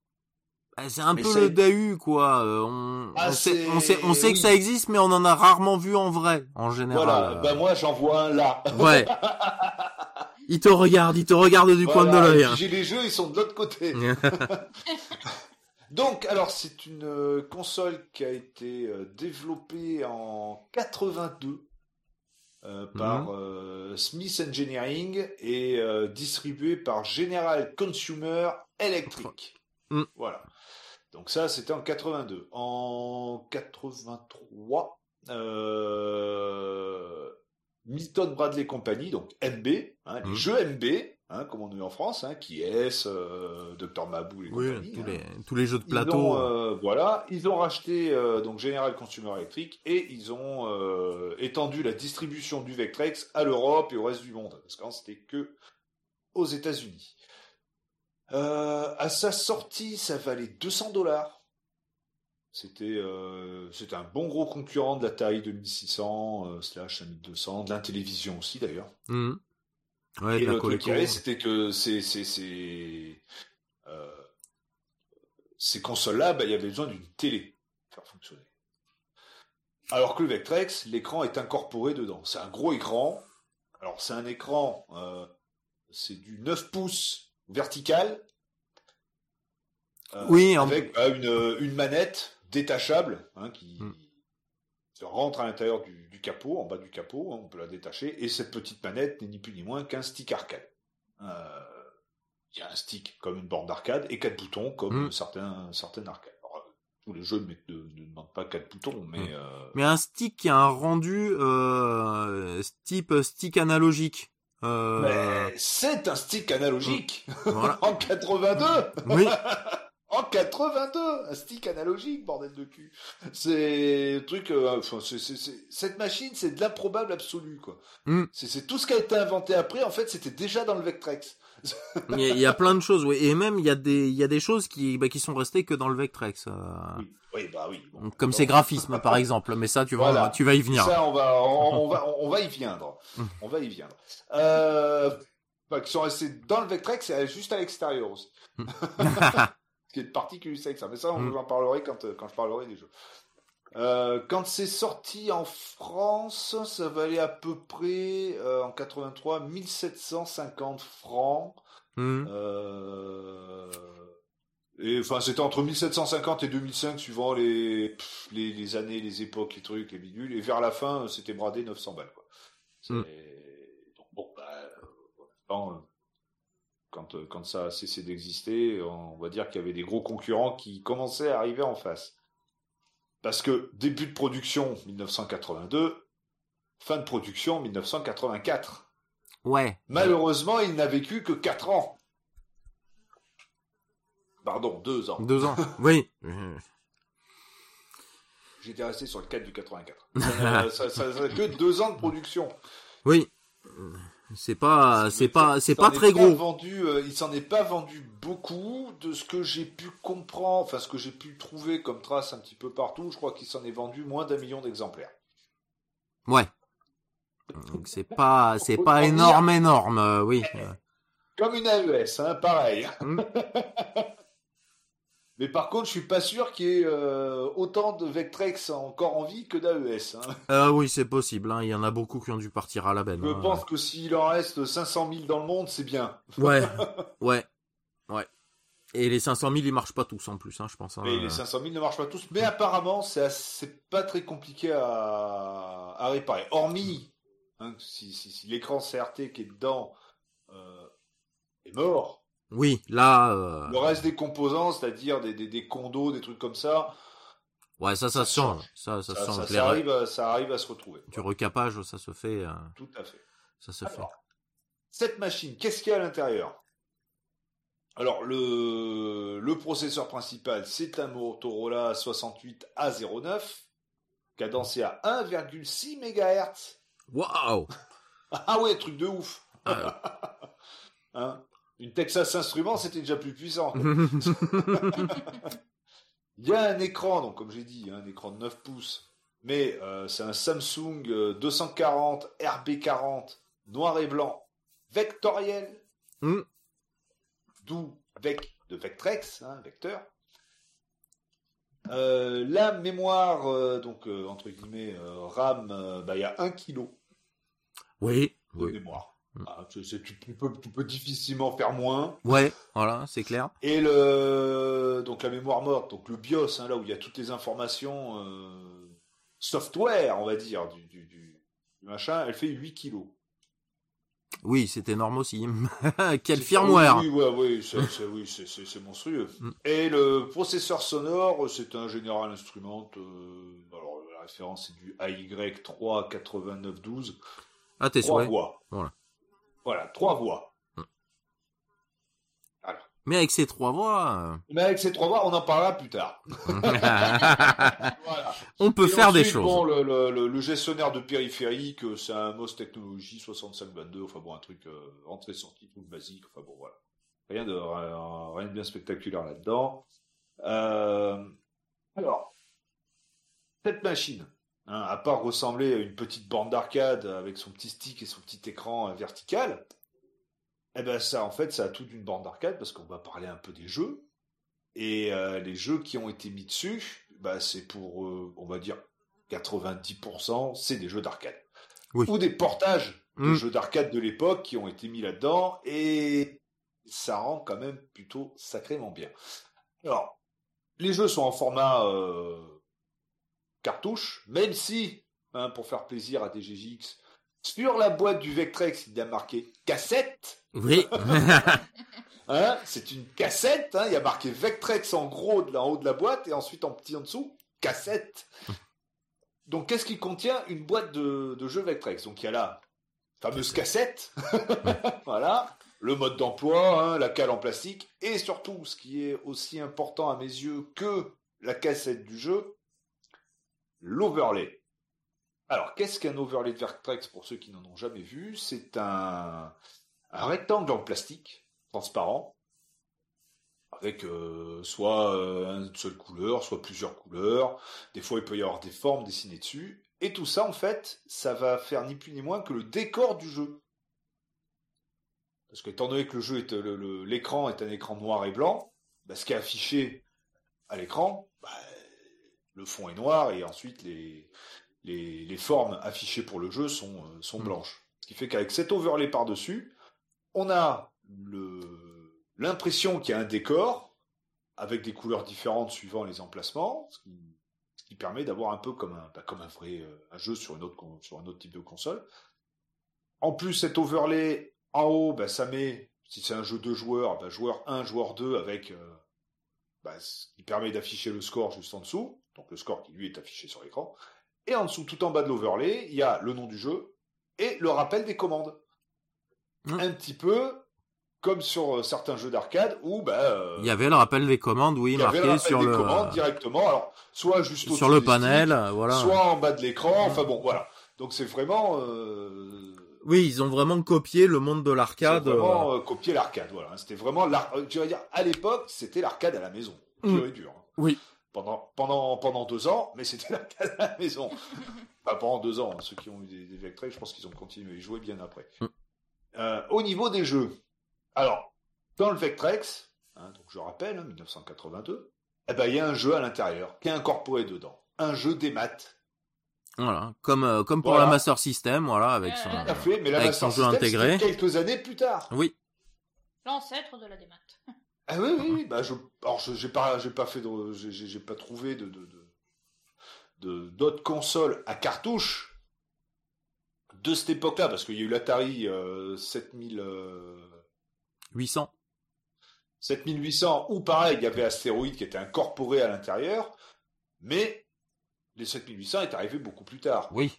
Bah, c'est un peu le DAU, quoi. Euh, on, ah, on, sait, on, sait, on sait que ça existe, mais on en a rarement vu en vrai, en général. Voilà, ben moi j'en vois un là. Ouais. il te regarde, il te regarde du coin de l'œil. Hein. J'ai les jeux, ils sont de l'autre côté. Donc, alors c'est une euh, console qui a été développée en 82 par mhm. Smith Engineering et distribuée par General Consumer Electric. Mm. Voilà. Donc ça, c'était en 82. En 83, euh, Milton Bradley Company, donc MB, hein, les mmh. jeux MB, hein, comme on dit en France, hein, qui est euh, Dr Mabou et oui, tous, les, tous les jeux de plateau. Euh, voilà, ils ont racheté euh, donc General Consumer Electric et ils ont euh, étendu la distribution du Vectrex à l'Europe et au reste du monde, parce qu'avant c'était que aux États-Unis. Euh, à sa sortie, ça valait 200 dollars. C'était euh, c'était un bon gros concurrent de la taille 2600 euh, slash 5200, de l'intélévision aussi d'ailleurs. Mmh. Ouais, et truc c'était que ces ces ces, euh, ces consoles-là, bah, il y avait besoin d'une télé pour faire fonctionner. Alors que le Vectrex, l'écran est incorporé dedans. C'est un gros écran. Alors c'est un écran, c'est du 9 pouces verticale. Euh, oui, avec euh, une, une, manette détachable hein, qui hmm. rentre à l'intérieur du, capot, en bas du capot, hein, on peut la détacher. Et cette petite manette n'est ni plus ni moins qu'un stick arcade. Euh, il y a un stick comme une borne d'arcade et quatre boutons comme hmm. certains certaines arcades. tous les jeux ne, ne, demandent pas quatre boutons, mais hmm. mais un stick qui a un rendu type stick analogique. Euh... C'est un stick analogique en 82. Oui. en 82, un stick analogique, bordel de cul. C'est truc. Euh, enfin, c'est, cette machine, c'est de l'improbable absolu, quoi. Mm. C'est, tout ce qui a été inventé après. En fait, c'était déjà dans le Vectrex. Il, y a, plein de choses, oui. Et même, il y a des, il y a des choses qui, bah, qui sont restées que dans le Vectrex. Euh... Oui. Oui, bah oui. Comme ces graphismes, par exemple. Mais ça, tu vas, tu vas y venir. Ça, on va, on, va, on va y viendre. On va y viendre. Euh, bah, qui sont restés dans le Vectrex et juste à l'extérieur aussi. Ce qui est particulier avec ça. Mais ça, on mm. en parlerai quand, quand je parlerai des jeux. Euh, quand c'est sorti en France, ça valait à peu près euh, en 83 1750 francs. Mm. Euh, et enfin, c'était entre 1750 et 2005, suivant les, les, les, années, les époques, les trucs, les bidules. Et vers la fin, c'était bradé 900 balles. Quoi. Mm. Donc, bon, bah, quand, quand ça a cessé d'exister, on va dire qu'il y avait des gros concurrents qui commençaient à arriver en face. Parce que début de production 1982, fin de production 1984. Ouais. Malheureusement, il n'a vécu que 4 ans. Pardon, deux ans. Deux ans, oui. J'étais resté sur le 4 du 84. ça, ça, que deux ans de production. Oui. C'est pas, c'est pas, c'est pas très gros. vendu, euh, il s'en est pas vendu beaucoup de ce que j'ai pu comprendre, enfin ce que j'ai pu trouver comme trace un petit peu partout. Je crois qu'il s'en est vendu moins d'un million d'exemplaires. Ouais. Donc c'est pas, c'est pas énorme, énorme, euh, oui. Comme une AES, hein, pareil. Mais par contre, je suis pas sûr qu'il y ait euh, autant de Vectrex encore en vie que d'AES. Hein. Euh, oui, c'est possible. Hein. Il y en a beaucoup qui ont dû partir à la benne. Je hein. pense que s'il en reste 500 000 dans le monde, c'est bien. Ouais, ouais, ouais. Et les 500 000, ils marchent pas tous en plus, hein, je pense. Hein. Et les 500 000 ne marchent pas tous, mais apparemment, c'est pas très compliqué à, à réparer. Hormis, hein, si, si, si l'écran CRT qui est dedans euh, est mort, oui, là. Euh... Le reste des composants, c'est-à-dire des, des, des, condos, des trucs comme ça. Ouais, ça, ça, ça change. Ça, ça, ça, ça, ça arrive, à, ça arrive à se retrouver. Du recapage, ça se fait. Euh... Tout à fait. Ça se fait. Cette machine, qu'est-ce qu'il y a à l'intérieur? Alors le, le processeur principal, c'est un Motorola 68A09, cadencé à 1,6 MHz. Waouh Ah ouais, truc de ouf. hein? Une Texas Instruments, c'était déjà plus puissant. Il y a un écran, donc comme j'ai dit, un écran de 9 pouces, mais euh, c'est un Samsung 240 RB40 noir et blanc vectoriel. Mm. D'où vec de Vectrex, hein, vecteur. Euh, la mémoire, euh, donc euh, entre guillemets, euh, RAM, euh, bah, il y a 1 kg Oui. de Oui. mémoire. Mm. Ah, tu, tu peux, tu peux difficilement faire moins. Ouais, voilà, c'est clair. Et le donc la mémoire morte, donc le BIOS, hein, là où il y a toutes les informations euh, software, on va dire, du, du, machin, elle fait 8 kilos. Oui, c'est énorme aussi. Quel firmware Oui, ouais, oui, c'est, c'est- oui, c'est, c'est- c'est monstrueux. Mm. Et le processeur sonore, c'est un General Instrument. euh, alors la référence c'est du AY38912. Ah, t'es souhait. voix. Voilà. Voilà, trois voix. Mais avec ces trois voix, Mais avec ces trois voix, on en parlera plus tard. euh, Voilà. on peut Et faire des choses. Bon, le, le- le- le gestionnaire de périphérique, euh, c'est un MOS Technologie 6522, enfin bon, un truc euh, entrée-sortie, truc basique, enfin bon, voilà. Rien de, rien, rien de bien spectaculaire là-dedans. Euh, alors, cette machine, hein, à part ressembler à une petite bande d'arcade avec son petit stick et son petit écran euh, vertical, eh ben ça, en fait, ça a tout d'une bande d'arcade parce qu'on va parler un peu des jeux. Et euh, les jeux qui ont été mis dessus, bah, c'est pour, euh, on va dire, 90%, c'est des jeux d'arcade. Oui. Ou des portages de Mm. jeux d'arcade de l'époque qui ont été mis là-dedans. Et ça rend quand même plutôt sacrément bien. Alors, les jeux sont en format euh, cartouche, même si, hein, pour faire plaisir à DGJX, sur la boîte du Vectrex, il y a marqué cassette. Oui. Hein, c'est une cassette, hein, il y a marqué Vectrex en gros de là, en haut de la boîte et ensuite en petit en dessous, cassette. Donc qu'est-ce qui contient une boîte de, de jeux Vectrex? Donc il y a la fameuse cassette, voilà, le mode d'emploi, hein, la cale en plastique et surtout ce qui est aussi important à mes yeux que la cassette du jeu, l'overlay. Alors qu'est-ce qu'un overlay de Vectrex pour ceux qui n'en ont jamais vu? C'est un, rectangle en plastique transparent avec euh, soit euh, une seule couleur, soit plusieurs couleurs. Des fois, il peut y avoir des formes dessinées dessus. Et tout ça, en fait, ça va faire ni plus ni moins que le décor du jeu. Parce qu'étant donné que le jeu l'écran est un écran noir et blanc, bah, ce qui est affiché à l'écran, le fond est noir et ensuite les, les, les formes affichées pour le jeu sont, euh, sont Mm. blanches. Ce qui fait qu'avec cet overlay par-dessus, on a l'impression qu'il y a un décor avec des couleurs différentes suivant les emplacements, ce qui, ce qui permet d'avoir un peu comme un, bah, comme un vrai euh, un jeu sur, une autre, sur un autre type de console. En plus, cet overlay en haut, bah, ça met, si c'est un jeu de joueurs, bah, joueur 1, joueur 2 avec euh, bah, ce qui permet d'afficher le score juste en dessous, donc le score qui lui est affiché sur l'écran. Et en dessous, tout en bas de l'overlay, il y a le nom du jeu et le rappel des commandes. Mm. Un petit peu comme sur euh, certains jeux d'arcade où bah, euh, Il y avait le rappel des commandes, oui, il y avait le marqué rappel sur des le commandes directement, alors soit juste sur le panel, voilà. soit en bas de l'écran, enfin bon, voilà. Donc c'est vraiment, euh, Oui, ils ont vraiment copié le monde de l'arcade. vraiment euh, copier l'arcade, voilà. C'était vraiment, tu vas dire, à l'époque, c'était l'arcade à la maison, Mm. et dur. hein. Oui. Pendant, pendant, pendant deux ans, mais c'était à la maison. Pas pendant deux ans, hein. ceux qui ont eu des, des Vectrex, je pense qu'ils ont continué à y jouer bien après. Mm. Euh, au niveau des jeux, alors, dans le Vectrex, hein, donc je rappelle, hein, 1982, eh ben, il y a un jeu à l'intérieur qui est incorporé dedans. Un jeu des maths. Voilà, comme euh, comme pour Voilà. la Master System, voilà, avec son. fait, mais la Avec Master son jeu System, intégré. quelques années plus tard. Oui. L'ancêtre de la démat. Ah oui, oui, oui. Bah, je, alors, je- j'ai pas, j'ai pas fait de, j'ai, pas trouvé de, de, de, d'autres consoles à cartouche de cette époque-là, parce qu'il y a eu l'Atari euh, 7000, euh, 800. 7800, ou pareil, il y avait Astéroïde qui était incorporé à l'intérieur, mais les 7800 est arrivé beaucoup plus tard. Oui.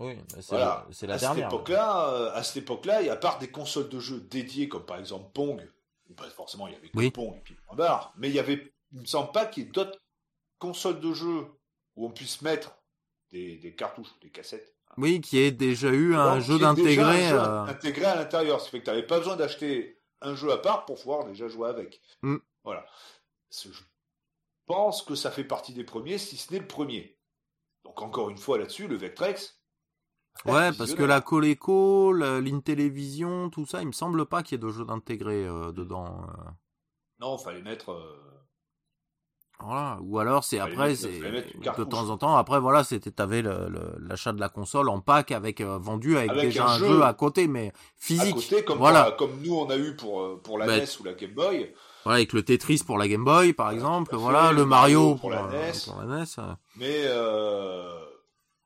Oui, c'est Voilà. la à cette dernière. époque-là, euh, à cette époque-là, et à part des consoles de jeux dédiées, comme par exemple Pong, pas forcément, il y avait oui. et puis un bar, mais il y avait, il me semble pas qu'il y ait d'autres consoles de jeux où on puisse mettre des, des cartouches ou des cassettes. Oui, qui ait déjà eu un jeu d'intégrer. Euh... Intégré à l'intérieur. Ça fait que tu n'avais pas besoin d'acheter un jeu à part pour pouvoir déjà jouer avec. Mm. Voilà. Je pense que ça fait partie des premiers, si ce n'est le premier. Donc encore une fois là-dessus, le Vectrex. Ouais, parce que la Coleco, l'Intellivision, tout ça, il me semble pas qu'il y ait de jeux d'intégrer euh, dedans. Euh. Non, fallait mettre. Euh, voilà. Ou alors c'est après, c'est de temps en temps. Après voilà, c'était t'avais l'achat de la console en pack avec vendu avec, déjà un, jeu, à côté, mais physique. À côté, comme voilà. comme nous on a eu pour pour la NES ou la Game Boy. Voilà, avec le Tetris pour la Game Boy, par exemple. Voilà, le Mario pour, la NES. Pour la NES. Mais euh,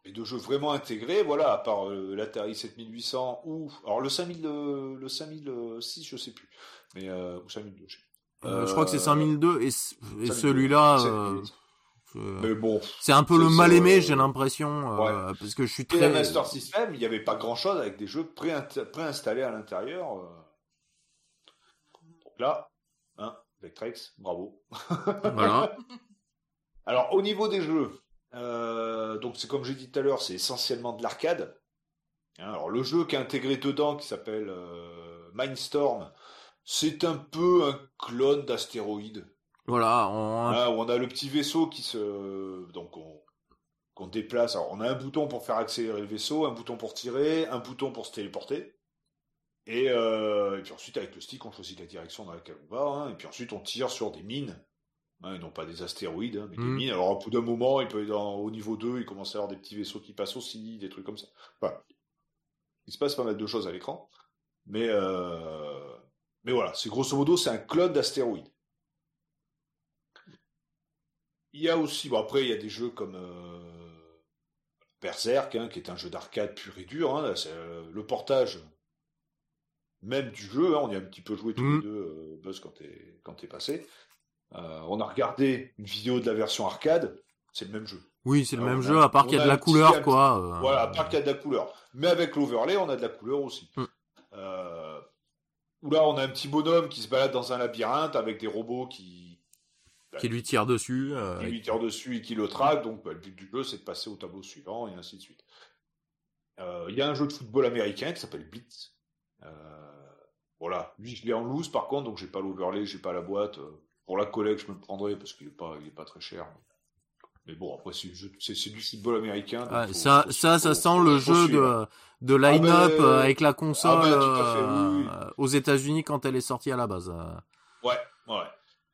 et de jeux vraiment intégrés, voilà, à part euh, l'Atari 7800 ou alors le 5000, le, le 5006, je sais plus, mais euh, ou 5002. Je, euh, je crois que c'est 5002 et, et celui-là. Euh, mais bon, c'est un peu le mal aimé, j'ai l'impression, parce que je suis très. Et Master System, il n'y avait pas grand-chose avec des jeux préinstallés à l'intérieur. Donc là, hein, Vectrex, bravo. Voilà. Alors au niveau des jeux, euh, donc c'est comme j'ai dit tout à l'heure, c'est essentiellement de l'arcade. Hein, alors le jeu qui est intégré dedans, qui s'appelle euh, Mindstorm, c'est un peu un clone d'astéroïde. Voilà, on... Hein, on a le petit vaisseau qui se, donc on, qu'on déplace. Alors on a un bouton pour faire accélérer le vaisseau, un bouton pour tirer, un bouton pour se téléporter. Et, euh, et puis ensuite avec le stick on choisit la direction dans laquelle on va. Hein, et puis ensuite on tire sur des mines Hein, ils n'ont pas des astéroïdes, hein, mais des mm. mines. Alors, au bout d'un moment, il peut être au niveau 2, il commence à avoir des petits vaisseaux qui passent aussi, des trucs comme ça. Il se passe pas mal de choses à l'écran. Mais, euh... mais voilà, c'est grosso modo, c'est un clone d'astéroïdes. Il y a aussi, bon après, il y a des jeux comme euh... Berserk, hein, qui est un jeu d'arcade pur et dur. Hein, c'est euh, le portage même du jeu. On y a un petit peu joué tous les deux, euh, Buzz, quand t'es quand t'es passé. Euh, on a regardé une vidéo de la version arcade, c'est le même jeu. Oui, c'est le même jeu, à part qu'il y a de la couleur, quoi. Euh. Voilà, à part qu'il y a de la couleur. Mais avec l'overlay, on a de la couleur aussi. Mm. Euh, où là, on a un petit bonhomme qui se balade dans un labyrinthe avec des robots qui... Qui lui tirent dessus. Qui lui tirent dessus et qui le traquent. Donc, bah, le but du jeu, c'est de passer au tableau suivant et ainsi de suite. Il y a un jeu de football américain qui s'appelle Blitz. voilà, lui, je l'ai en loose, par contre, donc j'ai pas l'overlay, j'ai pas la boîte. Pour la collègue, je me le prendrais parce qu'il est pas, il est pas très cher. Mais bon, après, c'est, du football américain. ça, ça, ça sent le jeu de, de ah, line-up euh, avec la console ah, euh, aux États-Unis quand elle est sortie à la base. Ouais, ouais.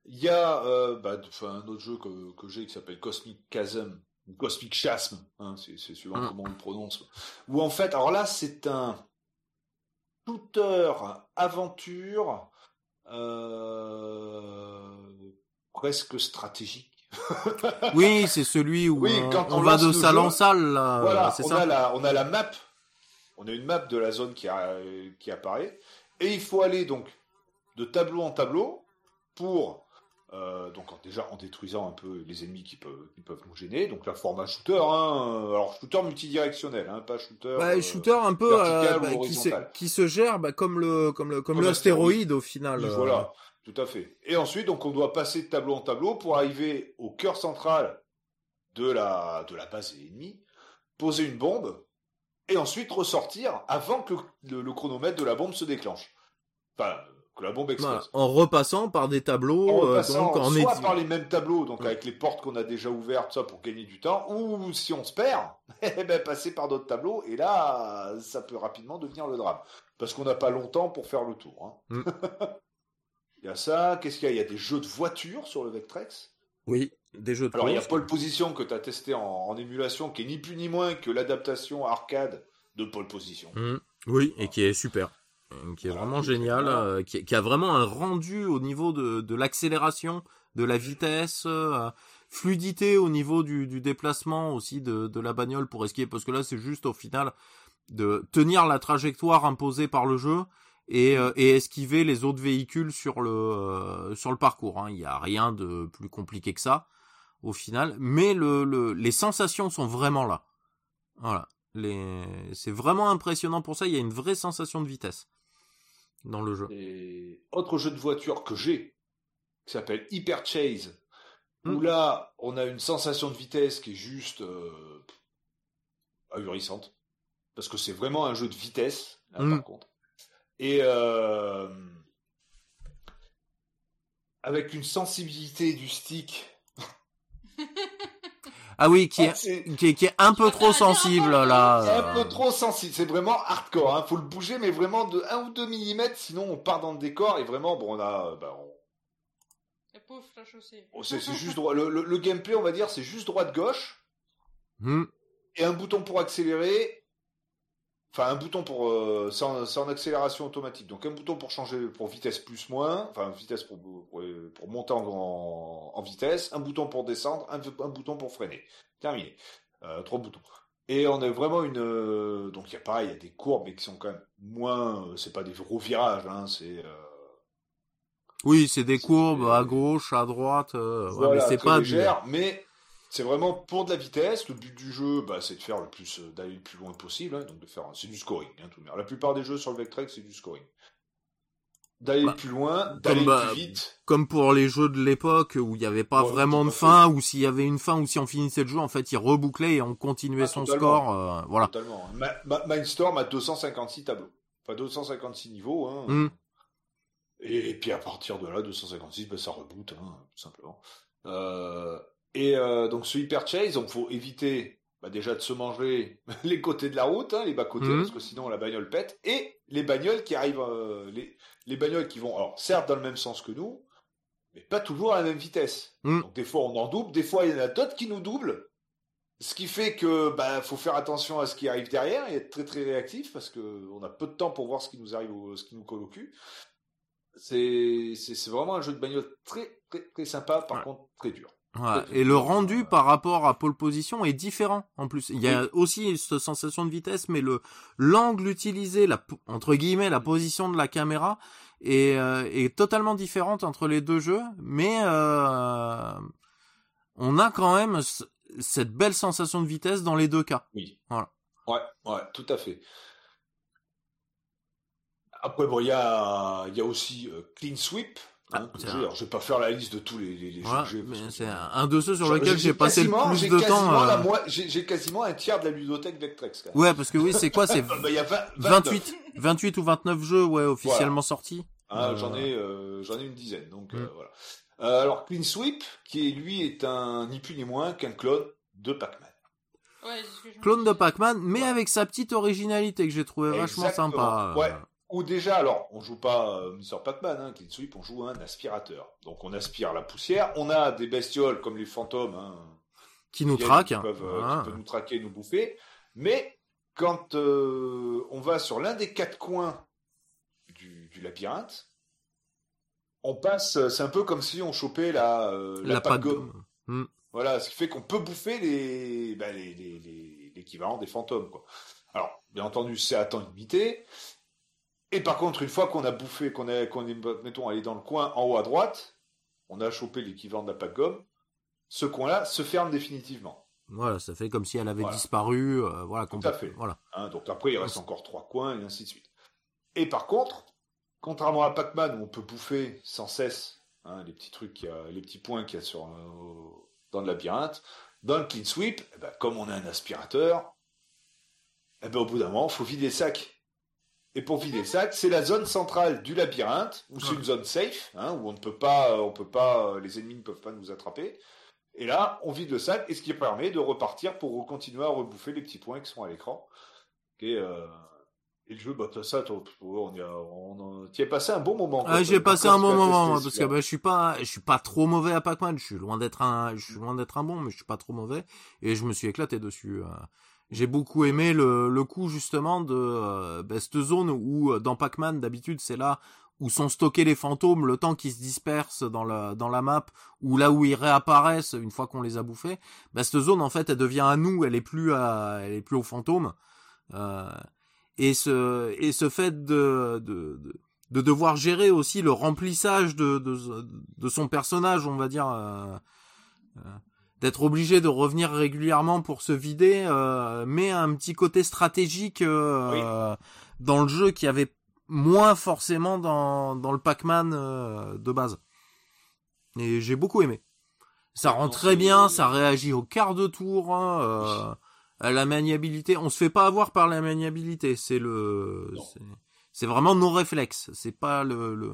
Il y a euh, bah, un autre jeu que, que j'ai qui s'appelle Cosmic Chasm, ou Cosmic Chasm, hein, c'est, suivant hum. comment on le prononce. Où en fait, alors là, c'est un shooter aventure euh, presque stratégique. oui, c'est celui où on, va de salle en salle. Voilà, on, A la, on a la map, on a une map de la zone qui, qui apparaît, et il faut aller donc de tableau en tableau pour euh, donc déjà en détruisant un peu les ennemis qui peuvent, qui peuvent nous gêner. Donc la format shooter, hein, alors shooter multidirectionnel, hein, pas shooter. Bah, euh, shooter un peu euh, bah, qui, se, qui, se, gère bah, comme le comme le comme, l'astéroïde au final. Voilà, tout à fait. Et ensuite donc on doit passer de tableau en tableau pour arriver au cœur central de la de la base ennemie, poser une bombe et ensuite ressortir avant que le, le chronomètre de la bombe se déclenche. Enfin, la bombe explose. en repassant par des tableaux, en euh, donc en soit par les mêmes tableaux, donc avec les portes qu'on a déjà ouvertes, ça pour gagner du temps, ou si on se perd, eh ben passer par d'autres tableaux, et là, ça peut rapidement devenir le drame, parce qu'on n'a pas longtemps pour faire le tour. Hein. Mm. il y a ça, qu'est-ce qu'il y a? Il y a des jeux de voitures sur le Vectrex? Oui, des jeux de Alors il y a Pole Position que tu as testé en, émulation, qui est ni plus ni moins que l'adaptation arcade de Pole Position. Mm. Oui, et qui est super. Euh, qui est vraiment génial, euh, qui, a vraiment un rendu au niveau de, de l'accélération, de la vitesse, euh, fluidité au niveau du, du déplacement aussi de, de, la bagnole pour esquiver, parce que là c'est juste au final de tenir la trajectoire imposée par le jeu et, et esquiver les autres véhicules sur le sur le parcours. Hein. Il n'y a rien de plus compliqué que ça au final, mais le, le les sensations sont vraiment là. Voilà. Les... C'est vraiment impressionnant pour ça, il y a une vraie sensation de vitesse. dans le jeu. Et autre jeu de voiture que j'ai, qui s'appelle Hyper Chase, où hmm. là, on a une sensation de vitesse qui est juste euh, ahurissante. Parce que c'est vraiment un jeu de vitesse, par hmm. contre. Et euh, avec une sensibilité du stick. Ah oui, qui est, qui est, qui est un peu trop sensible là. Un peu trop sensible, c'est vraiment hardcore. Hein. Faut le bouger, mais vraiment de 1 ou 2 mm, sinon on part dans le décor et vraiment, bon, on a, bah, on... Et pouf, la chaussée. Oh, c'est juste droit. Le, le, gameplay, on va dire, c'est juste droite gauche. Hmm. Et un bouton pour accélérer Enfin, un bouton pour. Euh, c'est, en, accélération automatique. Donc, un bouton pour changer pour vitesse plus moins. Enfin, vitesse pour, pour, monter en, en, vitesse. Un bouton pour descendre. Un, bouton pour freiner. Terminé. Euh, trois boutons. Et on a vraiment une. Euh, donc, il y a pareil, il y a des courbes, mais qui sont quand même moins. c'est pas des gros virages, hein, c'est. Oui, c'est des courbes à gauche, à droite. Voilà, mais c'est pas légère, mais c'est vraiment pour de la vitesse. Le but du jeu, bah, c'est de faire le plus, euh, d'aller le plus loin possible. Hein, donc de faire, c'est du scoring. Hein, tout La plupart des jeux sur le Vectrex, c'est du scoring. D'aller bah, plus loin, d'aller plus bah, vite. Comme pour les jeux de l'époque où il n'y avait pas vraiment de fin, ou s'il y avait une fin, ou si on finissait le jeu, en fait, il rebouclait et on continuait ah, son score. Euh, voilà. Totalement. Mindstorm a 256 tableaux. Enfin, 256 niveaux. Hein. Hmm. Et, puis à partir de là, 256, bah, ça reboot, hein, tout simplement. Euh, et euh, donc ce hyper chase, il faut éviter bah, déjà de se manger les côtés de la route, hein, les bas côtés, mhm. parce que sinon la bagnole pète, et les bagnoles qui arrivent, euh, les, les bagnoles qui vont, alors certes dans le même sens que nous, mais pas toujours à la même vitesse. Mhm. Donc des fois on en double, des fois il y en a d'autres qui nous doublent, ce qui fait que bah faut faire attention à ce qui arrive derrière et être très très réactif parce que on a peu de temps pour voir ce qui nous arrive, ce qui nous colle au cul. C'est c'est vraiment un jeu de bagnole très très très sympa, par contre très dur. Et le rendu par rapport à pole position est différent en plus. Il y a aussi cette sensation de vitesse, mais le l'angle utilisé, la entre guillemets la position de la caméra est, euh, est totalement différente entre les deux jeux, mais euh, on a quand même cette belle sensation de vitesse dans les deux cas. Oui. Voilà. Ouais, ouais, tout à fait. Après, bon, il y a, y a aussi euh, Clean Sweep, Hein, ah, alors, je vais pas faire la liste de tous les, les, jeux C'est un, de ceux sur lesquels j'ai passé le plus de temps. Euh... J'ai quasiment un tiers de la ludothèque Vectrex. Ouais, parce que oui, c'est quoi C'est 28, 28 ou 29 jeux, ouais, officiellement sortis. Ah, j'en ai, euh, j'en ai une dizaine. Donc euh, mm. voilà. Euh, alors Clean Sweep, qui lui est un ni plus ni moins qu'un clone de Pac-Man. Ouais, clone de Pac-Man, mais avec sa petite originalité que j'ai trouvé vachement sympa. Ouais. Ou déjà, alors, on joue pas euh, Mr. Pac-Man, hein, Clean Sweep, on joue un aspirateur. Donc on aspire la poussière. On a des bestioles comme les fantômes hein, qui nous traquent, qui peuvent, euh, nous traquer, nous bouffer. Mais quand euh, on va sur l'un des quatre coins du, labyrinthe, on passe. C'est un peu comme si on chopait la la, la gomme. Hmm. Voilà, ce qui fait qu'on peut bouffer les, bah, l'équivalent des fantômes. Quoi. Alors, bien entendu, c'est à temps limité. Et par contre, une fois qu'on a bouffé, qu'on est, qu'on est, mettons, allé dans le coin en haut à droite, on a chopé l'équivalent de la pâte gomme, ce coin-là se ferme définitivement. Voilà, ça fait comme si elle avait disparu, euh, voilà, Tout à fait. Voilà. Hein, donc après, il reste encore trois coins et ainsi de suite. Et par contre, contrairement à Pac-Man où on peut bouffer sans cesse hein, les petits trucs, les petits points qu'il y a sur, euh, dans le labyrinthe, dans le clean sweep, eh ben, comme on a un aspirateur, eh ben, au bout d'un moment, il faut vider le sac. Et pour vider le sac, c'est la zone centrale du labyrinthe, où c'est une zone safe, hein, où on ne peut pas, on peut pas, les ennemis ne peuvent pas nous attraper. Et là, on vide le sac, et ce qui permet de repartir pour continuer à rebouffer les petits points qui sont à l'écran. Et, euh, et le jeu, bah, ça, on y a, on, y a passé un bon moment. Ah, j'ai passé un bon moment, parce que bah, je suis pas, je suis pas trop mauvais à Pac-Man. Je suis loin d'être un, je suis loin d'être un bon, mais je suis pas trop mauvais. Et je me suis éclaté dessus. Euh j'ai beaucoup aimé le, le coup justement de euh, bah, cette zone où euh, dans Pac-Man d'habitude c'est là où sont stockés les fantômes le temps qu'ils se dispersent dans la dans la map ou là où ils réapparaissent une fois qu'on les a bouffés. Bah, cette zone en fait elle devient à nous elle est plus à, elle est plus aux fantômes. Euh, et ce et ce fait de, de, de de devoir gérer aussi le remplissage de, de, de son personnage, on va dire, euh, euh d'être obligé de revenir régulièrement pour se vider, euh, mais un petit côté stratégique euh, dans le jeu qui avait moins forcément dans, dans le Pac-Man de base. Et j'ai beaucoup aimé. Ça rend très bien, ça réagit au quart de tour, hein, à la maniabilité. On se fait pas avoir par la maniabilité, c'est le, c'est vraiment nos réflexes. C'est pas le, le...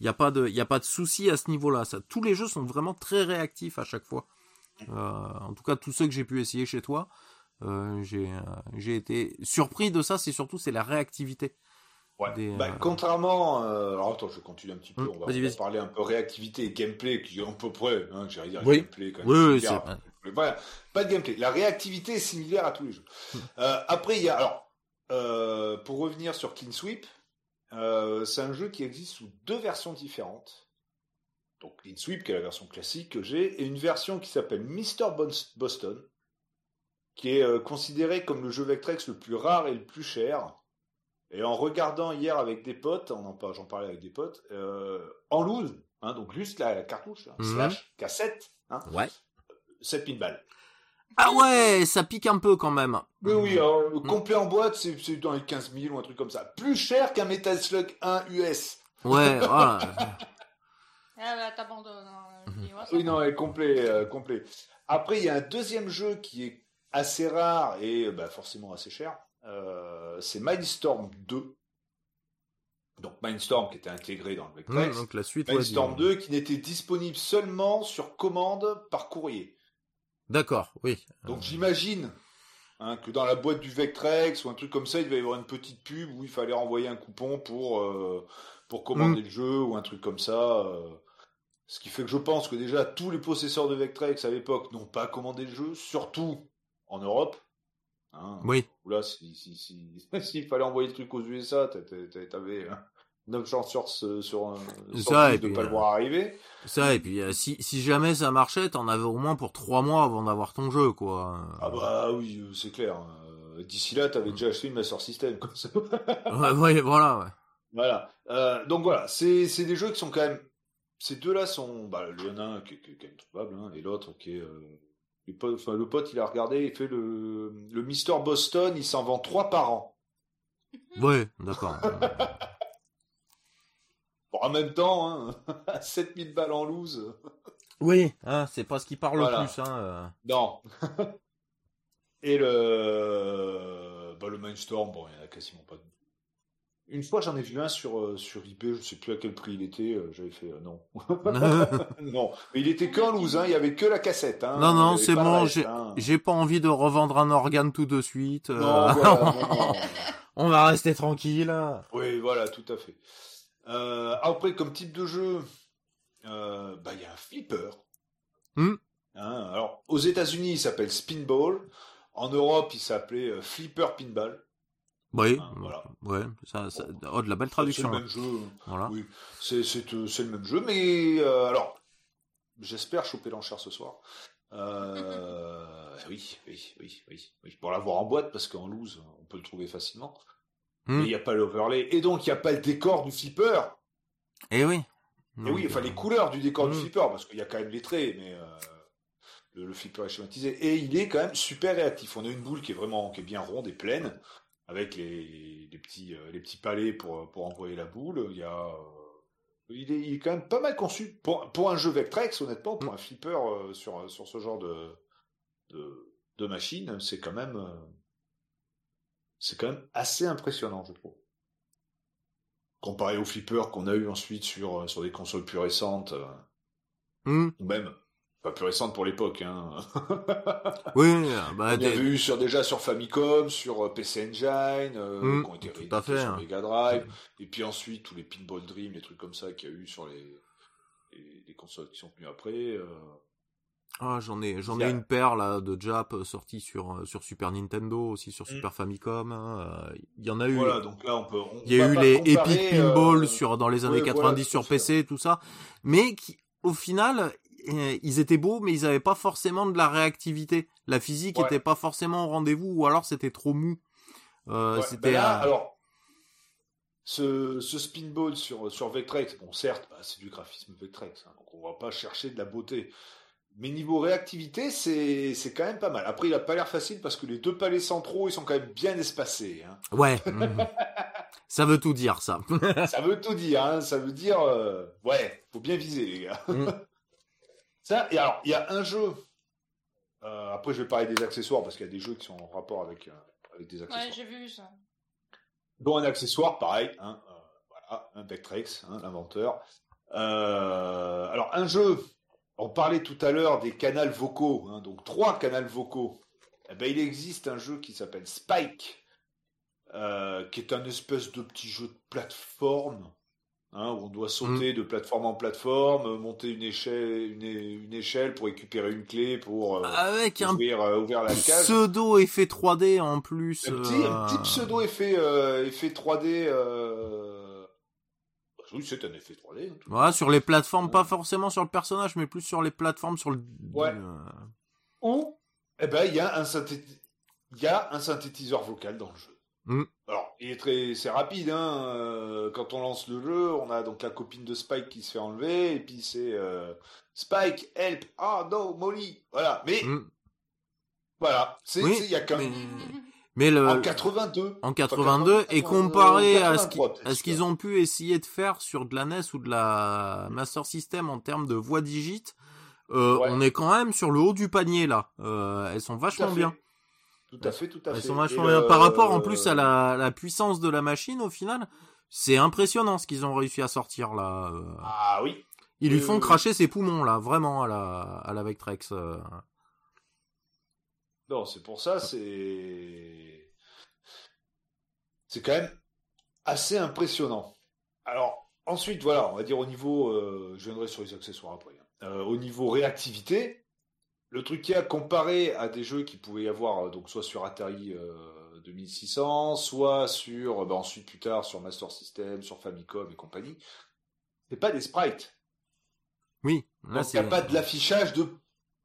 il y a pas de, y a pas de souci à ce niveau-là. Ça, tous les jeux sont vraiment très réactifs à chaque fois. Euh, en tout cas, tous ceux que j'ai pu essayer chez toi, euh, j'ai, euh, j'ai été surpris de ça. C'est surtout c'est la réactivité. Ouais. Bah, contrairement, alors attends, je continue un petit peu. Hum, on, va, parler un peu réactivité et gameplay, qui est à peu près, hein, j'allais dire oui. gameplay. Quand même oui, c'est. Voilà, pas de gameplay. La réactivité est similaire à tous les jeux. Hum. après, il y a alors pour revenir sur Clean Sweep, c'est un jeu qui existe sous deux versions différentes. Donc Clean Sweep, qui est la version classique que j'ai, et une version qui s'appelle Mr. Boston, qui est euh, considéré comme le jeu Vectrex le plus rare et le plus cher. Et en regardant hier avec des potes, j'en parlais avec des potes, en loose, hein, donc juste la, cartouche, hein, mhm. slash cassette, hein, ouais. 7000 balles. Ah ouais, ça pique un peu quand même. Oui, oui, le mm. complet en boîte, c'est dans les 15 000 ou un truc comme ça. Plus cher qu'un Metal Slug 1 US. Ouais, voilà. Ah bah t'abandonnes. Hein. oui, non, complet, euh, complet. Après, il y a un deuxième jeu qui est assez rare et bah, forcément assez cher. Euh, c'est Mindstorm 2. Donc Mindstorm qui était intégré dans le Vectrex. Mm, donc la suite. Mindstorm 2 qui n'était disponible seulement sur commande par courrier. D'accord, oui. Donc j'imagine hein, que dans la boîte du Vectrex ou un truc comme ça, il devait y avoir une petite pub où il fallait renvoyer un coupon pour, euh, pour commander mm. le jeu ou un truc comme ça. Ce qui fait que je pense que déjà tous les possesseurs de Vectrex à l'époque n'ont pas commandé le jeu, surtout en Europe. Hein. oui. là, s'il si, si, fallait envoyer le truc aux USA, t'avais 9 chances sur, sur, un, ça, de ne pas le euh, voir arriver. Ça, et puis euh, si, si jamais ça marchait, t'en avais au moins pour 3 mois avant d'avoir ton jeu, quoi. Ah bah oui, euh, c'est clair. D'ici là, t'avais déjà acheté une Master System, comme ça. ouais, ouais, voilà, ouais. Voilà. Euh, donc voilà, c'est des jeux qui sont quand même... Ces deux-là sont... Bah, il y en a un qui, est, qui est introuvable, hein, et l'autre qui est... Le pote, enfin, le pote, il a regardé, il fait le, le Mister Boston, il s'en vend 3 par an. Ouais, d'accord. en même temps, hein, 7000 balles en loose. Oui, hein, c'est pas ce qui parle le plus. Hein, euh. Non. Et le, bah, le Mindstorm, bon, il y en a quasiment pas. Une fois, j'en ai vu un sur, euh, sur eBay, je sais plus à quel prix il était, euh, j'avais fait non. non, mais il était qu'en loose, hein, il y avait que la cassette. Hein, non, non, c'est bon, j'ai pas envie de revendre un organe tout de suite. Non, On va rester tranquille. Oui, voilà, tout à fait. Euh, après, comme type de jeu, euh, bah, il y a un flipper. Hmm. Hein, alors, aux États-Unis, il s'appelle Spinball. En Europe, il s'appelait euh, Flipper Pinball. Oui, hein, voilà. ouais, ça, ça oh, de la belle traduction. C'est le même jeu. Voilà. Oui, c'est, c'est, le même jeu, mais alors, j'espère choper l'enchère ce soir. oui, oui, oui, oui, oui, pour l'avoir en boîte parce qu'en loose, on peut le trouver facilement. Hmm. Mais il n'y a pas l'overlay. Et donc, il n'y a pas le décor du flipper. Eh oui. Et oui, enfin, les couleurs du décor du hmm. flipper, parce qu'il y a quand même les traits, mais euh, le, flipper est schématisé. Et il est quand même super réactif. On a une boule qui est vraiment qui est bien ronde et pleine, avec les, les petits, euh, les petits palets pour, pour envoyer la boule. Il y a. Euh, il est, il est, quand même pas mal conçu pour, pour un jeu Vectrex, honnêtement, pour hmm. un flipper sur, sur ce genre de, de, de machine, c'est quand même c'est quand même assez impressionnant, je trouve. Comparé aux flippers qu'on a eu ensuite sur, euh, sur des consoles plus récentes, euh, hmm. ou même pas plus récentes pour l'époque. Hein. oui, bah, on a vu sur, déjà sur Famicom, sur euh, PC Engine, hmm, qui ont été réédités sur hein. Mega Drive, et puis ensuite tous les Pinball Dream, les trucs comme ça qu'il y a eu sur les, les, consoles qui sont venues après. Ah, j'en ai, j'en ai une paire là de Jap euh, sortie sur euh, sur Super Nintendo, aussi sur mm. Super Famicom. Hein, euh, il y en a eu. Voilà, donc là on peut. il y a eu les Epic Pinball sur dans les années 90 sur PC, tout ça, mais qui, au final, ils étaient beaux, mais ils avaient pas forcément de la réactivité. La physique était pas forcément au rendez-vous, ou alors c'était trop mou. Euh, c'était. Ben alors, ce, ce spinball sur sur Vectrex, bon certes, bah, c'est du graphisme Vectrex, hein, donc on va pas chercher de la beauté. Mais niveau réactivité, c'est, c'est quand même pas mal. Après, il a pas l'air facile parce que les deux palais centraux, ils sont quand même bien espacés. Hein. Ouais. Mhm. Ça veut tout dire, ça. ça veut tout dire, hein. Ça veut dire, euh, ouais, faut bien viser, les gars. Mm. Ça, et alors, il y a un jeu. Euh, après, je vais parler des accessoires parce qu'il y a des jeux qui sont en rapport avec, euh, avec des accessoires. Ouais, j'ai vu ça. Dont un accessoire, pareil, hein, voilà, un Vectrex, hein, l'inventeur. alors, un jeu. On parlait tout à l'heure des canals vocaux, hein, donc trois canals vocaux. Eh ben, il existe un jeu qui s'appelle Spike euh, qui est un espèce de petit jeu de plateforme, hein, où on doit sauter mm. de plateforme en plateforme, monter une échelle, une, échelle pour récupérer une clé pour euh, Avec ouvrir, un euh, la cage. Pseudo effet 3D en plus. Un petit, pseudo effet, effet 3D. Oui, c'est un effet 3D. Hein, voilà, sur les plateformes, pas forcément sur le personnage, mais plus sur les plateformes, sur le. Ouais. Ou, eh ben, il y a un il y a un synthétiseur vocal dans le jeu. Mm. Alors, il est très, c'est rapide. Hein. Euh, quand on lance le jeu, on a donc la copine de Spike qui se fait enlever, et puis c'est euh, Spike, help, ah non, Molly, voilà. Mais mm. voilà, c'est, il y a qu'un. Mais... le... En 82. En 82, et comparé à ce, à ce qu'ils ont pu essayer de faire sur de la NES ou de la Master System en termes de voix digite, euh, on est quand même sur le haut du panier là. elles sont vachement bien. Tout à fait, tout à fait. Par rapport en plus à la, puissance de la machine au final, c'est impressionnant ce qu'ils ont réussi à sortir là. Euh. Ah oui. Ils lui font cracher ses poumons là, vraiment à la, à la Vectrex. Euh. Non, c'est pour ça, c'est. C'est quand même assez impressionnant. Alors, ensuite, voilà, on va dire au niveau. Euh, je viendrai sur les accessoires après. Hein. au niveau réactivité, le truc qui a comparé à des jeux qui pouvaient y avoir, euh, donc soit sur Atari 2600, euh, soit sur, euh, bah, ensuite plus tard sur Master System, sur Famicom et compagnie, c'est pas des sprites. Oui, là il n'y a pas de l'affichage de.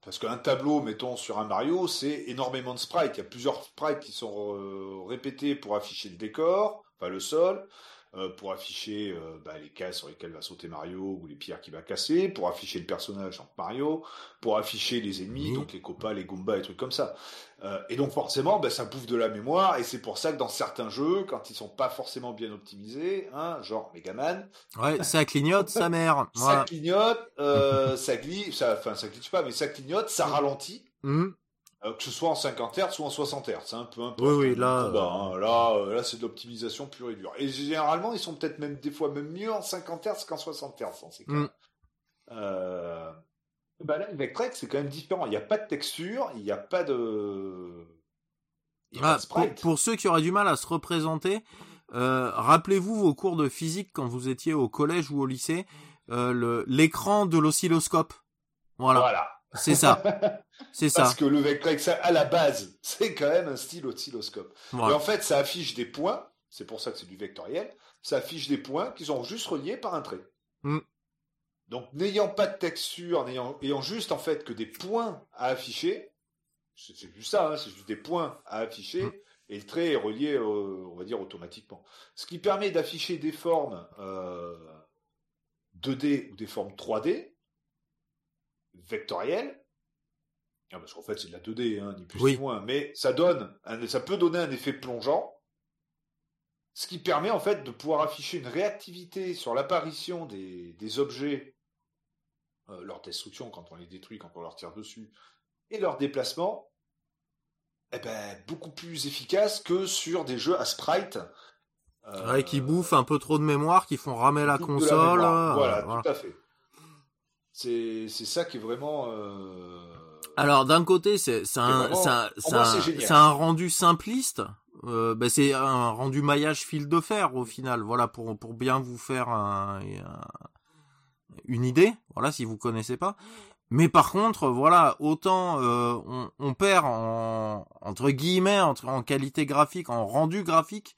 Parce qu'un tableau, mettons, sur un Mario, c'est énormément de sprites. Il y a plusieurs sprites qui sont répétés pour afficher le décor, enfin le sol. Euh, pour afficher euh, bah, les cases sur lesquelles va sauter Mario ou les pierres qu'il va casser, pour afficher le personnage en Mario, pour afficher les ennemis, donc les copas, les Goombas et trucs comme ça. Euh, et donc forcément, bah, ça bouffe de la mémoire, et c'est pour ça que dans certains jeux, quand ils sont pas forcément bien optimisés, hein, genre Megaman, ouais, ça clignote sa mère, ça clignote, ça glisse, ça, enfin ça glitch pas, mais ça clignote, ça ralentit. Mmh. Euh, que ce soit en 50 Hz ou en 60 Hz, un peu un peu. Oui, oui, là, hein. là, euh, là, c'est de l'optimisation pure et dure. Et généralement, ils sont peut-être même des fois même mieux en 50 Hz qu'en 60 Hz cas. Mm. Euh... Bah là, avec Trek, c'est quand même différent. Il n'y a pas de texture, il n'y a pas de. Ah, pour, ceux qui auraient du mal à se représenter, euh, rappelez-vous vos cours de physique quand vous étiez au collège ou au lycée, euh, l'écran de l'oscilloscope. Voilà. voilà. C'est ça. C'est ça. Parce que le Vectrex, à la base, c'est quand même un style oscilloscope. Et en fait, ça affiche des points. C'est pour ça que c'est du vectoriel. Ça affiche des points qui sont juste reliés par un trait. Mm. Donc, n'ayant pas de texture, n'ayant, ayant juste, en fait, que des points à afficher, c'est, juste ça, hein, c'est juste des points à afficher, mm. et le trait est relié, on va dire, automatiquement. Ce qui permet d'afficher des formes, euh, 2D ou des formes 3D, vectoriel. Ah, parce qu'en fait, c'est de la 2D, hein, ni plus ni moins. Mais ça donne, ça peut donner un effet plongeant. Ce qui permet, en fait, de pouvoir afficher une réactivité sur l'apparition des, objets, euh, leur destruction quand on les détruit, quand on leur tire dessus, et leur déplacement, eh ben, beaucoup plus efficace que sur des jeux à sprite. Euh, qui bouffent un peu trop de mémoire, qui font ramer la console. voilà, tout à fait. C'est ça qui est vraiment. Euh, Alors d'un côté, c'est un, c'est un, rendu simpliste. Euh, ben, c'est un rendu maillage fil de fer au final. Voilà pour pour bien vous faire un, une idée. Voilà si vous connaissez pas. Mais par contre, voilà, autant euh, on, on, perd en entre guillemets entre en qualité graphique, en rendu graphique.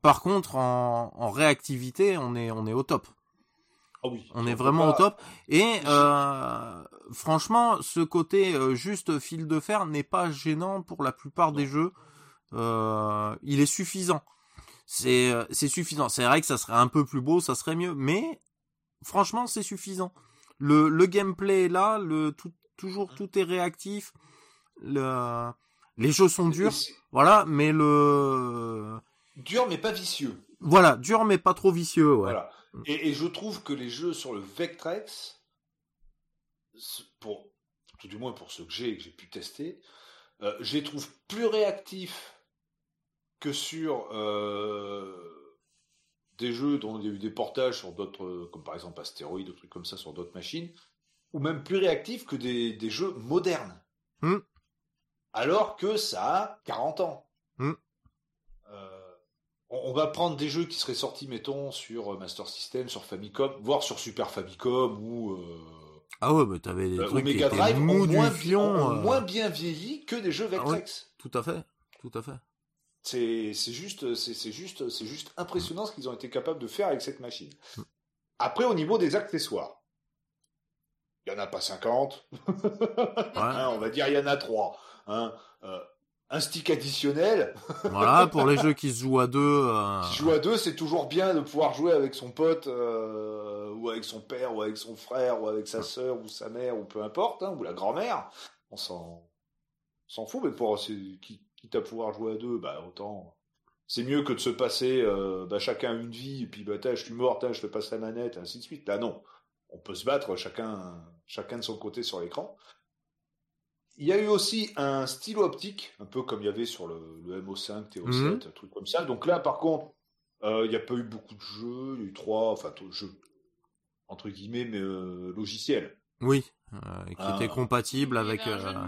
Par contre, en, en réactivité, on est on est au top. Ah oui, on est vraiment au top. Et euh, franchement, ce côté euh, juste fil de fer n'est pas gênant pour la plupart des jeux. Euh, il est suffisant. C'est c'est suffisant. C'est vrai que ça serait un peu plus beau, ça serait mieux, mais franchement, c'est suffisant. Le le gameplay est là, le tout toujours tout est réactif. Le les jeux sont durs, voilà, mais le dur mais pas vicieux. Voilà, dur mais pas trop vicieux, ouais. Voilà. Et, et, je trouve que les jeux sur le Vectrex, pour tout du moins pour ceux que j'ai que j'ai pu tester, euh, je les trouve plus réactifs que sur euh, des jeux dont il y a eu des portages sur d'autres, comme par exemple Astéroïde, ou trucs comme ça sur d'autres machines, ou même plus réactifs que des, des jeux modernes. Hmm. Alors que ça a 40 ans. Euh, on, va prendre des jeux qui seraient sortis, mettons, sur Master System, sur Famicom, voire sur Super Famicom ou ah ouais, mais t'avais des euh, trucs qui étaient Drive moins, fion, euh. moins bien vieilli que des jeux ah Vectrex. tout à fait, tout à fait. C'est c'est juste c'est juste c'est juste impressionnant ce qu'ils ont été capables de faire avec cette machine. Mm. Après au niveau des accessoires, il y en a pas 50. Hein, on va dire il y en a 3 hein. Euh, un stick additionnel. voilà, pour les jeux qui se jouent à deux. Euh... Qui jouent à deux, c'est toujours bien de pouvoir jouer avec son pote, euh, ou avec son père, ou avec son frère, ou avec sa sœur, ou sa mère, ou peu importe, hein, ou la grand-mère. On s'en, s'en fout, mais pour qui, quitte à pouvoir jouer à deux, bah autant. C'est mieux que de se passer euh, bah, chacun une vie, et puis bah je suis mort, je te passe la manette, ainsi de suite. Là non, on peut se battre chacun, chacun de son côté sur l'écran. Il y a eu aussi un stylo optique, un peu comme il y avait sur le, MO5, TO7, mhm. un truc comme ça. Donc là, par contre, euh, il n'y a pas eu beaucoup de jeux. Il y a eu trois, enfin, jeux, entre guillemets, mais euh, logiciels. Oui, euh, qui étaient était compatible avec.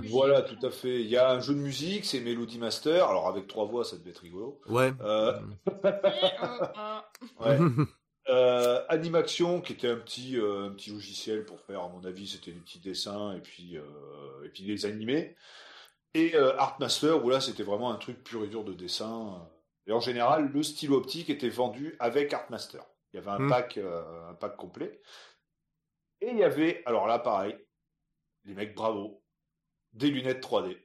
Voilà, tout à fait. Il y a un jeu de musique, c'est Melody Master. Alors avec trois voix, ça devait être rigolo. Ouais. ouais. Euh, Animaction, qui était un petit, euh, un petit logiciel pour faire, à mon avis, c'était des petits dessins et puis, euh, et puis les animer. Et euh, Artmaster, où là, c'était vraiment un truc pur et dur de dessin. Et en général, le stylo optique était vendu avec Artmaster. Il y avait un hmm. pack, un pack complet. Et il y avait, alors là, pareil, les mecs, bravo, des lunettes 3D.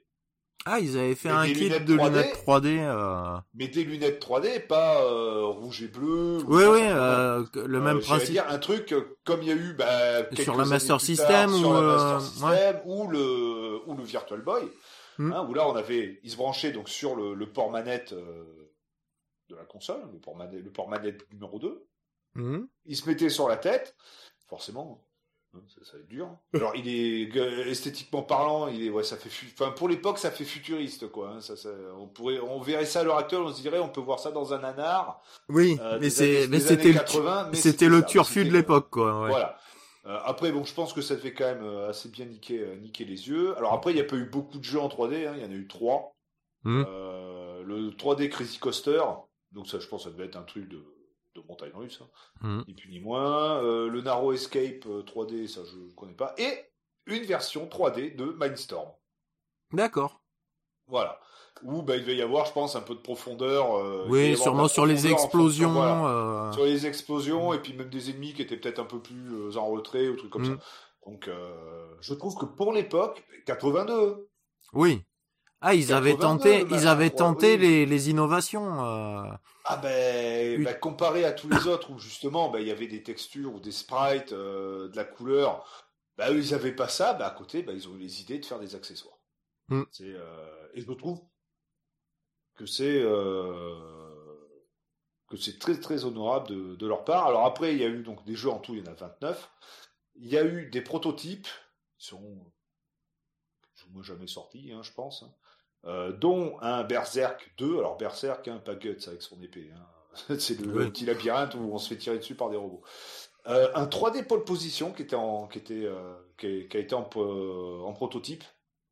Ah, ils avaient fait un kit de lunettes 3D. Euh... Mais des lunettes 3D, pas euh, rouge et bleu. Oui, oui, euh, le même euh, principe. dire un truc comme il y a eu bah, sur la Master System ou Master System ou le ou le Virtual Boy, hmm. hein, où là on avait, ils se branchaient donc sur le, le port manette de la console, le port manette, le port manette numéro 2. Mmh. Ils se mettaient sur la tête, forcément ça, va être dur. Alors, il est esthétiquement parlant, il est, ouais, ça fait, enfin, pour l'époque, ça fait futuriste, quoi. Hein, ça, ça, on pourrait, on verrait ça à l'heure actuelle, on se dirait, on peut voir ça dans un nanar. Oui, euh, mais c'est, mais c'était le, c'était le turfu de l'époque, quoi. Ouais. Voilà. Euh, après, bon, je pense que ça fait quand même euh, assez bien niquer, niquer les yeux. Alors après, il n'y a pas eu beaucoup de jeux en 3D, hein, il y en a eu trois. Mmh. le 3D Crazy Coaster, donc ça, je pense, ça devait être un truc de de montagne russe, hein. Mmh. ni plus ni moins. Euh, le Narrow Escape 3D, euh, ça je ne connais pas. Et une version 3D de Mindstorm. D'accord. Voilà. Où bah, il va y avoir, je pense, un peu de profondeur. Euh, oui, sûrement sur les explosions. Sur les explosions, et puis même des ennemis qui étaient peut-être un peu plus en retrait, ou trucs comme mmh. ça. Donc, je trouve que pour l'époque, 82. Oui. Ah, ils avaient tenté, ils avaient tenté les, les innovations. Euh... Ah ben, bah, comparé à tous les autres où justement, bah, il y avait des textures ou des sprites, euh, de la couleur. Bah, eux, ils avaient pas ça. Bah, à côté, bah, ils ont eu les idées de faire des accessoires. Mm. C'est, euh... et je trouve que c'est que c'est très très honorable de, de leur part. Alors après, il y a eu donc des jeux en tout, il y en a 29. Il y a eu des prototypes qui sont moi jamais sorti, hein, je pense. Hein. Euh, dont un Berserk 2. Alors Berserk, hein, pas Guts avec son épée. Hein. C'est le, petit labyrinthe où on se fait tirer dessus par des robots. Euh, un 3D pole position qui était en, qui était, euh, qui, a, été en, en, prototype.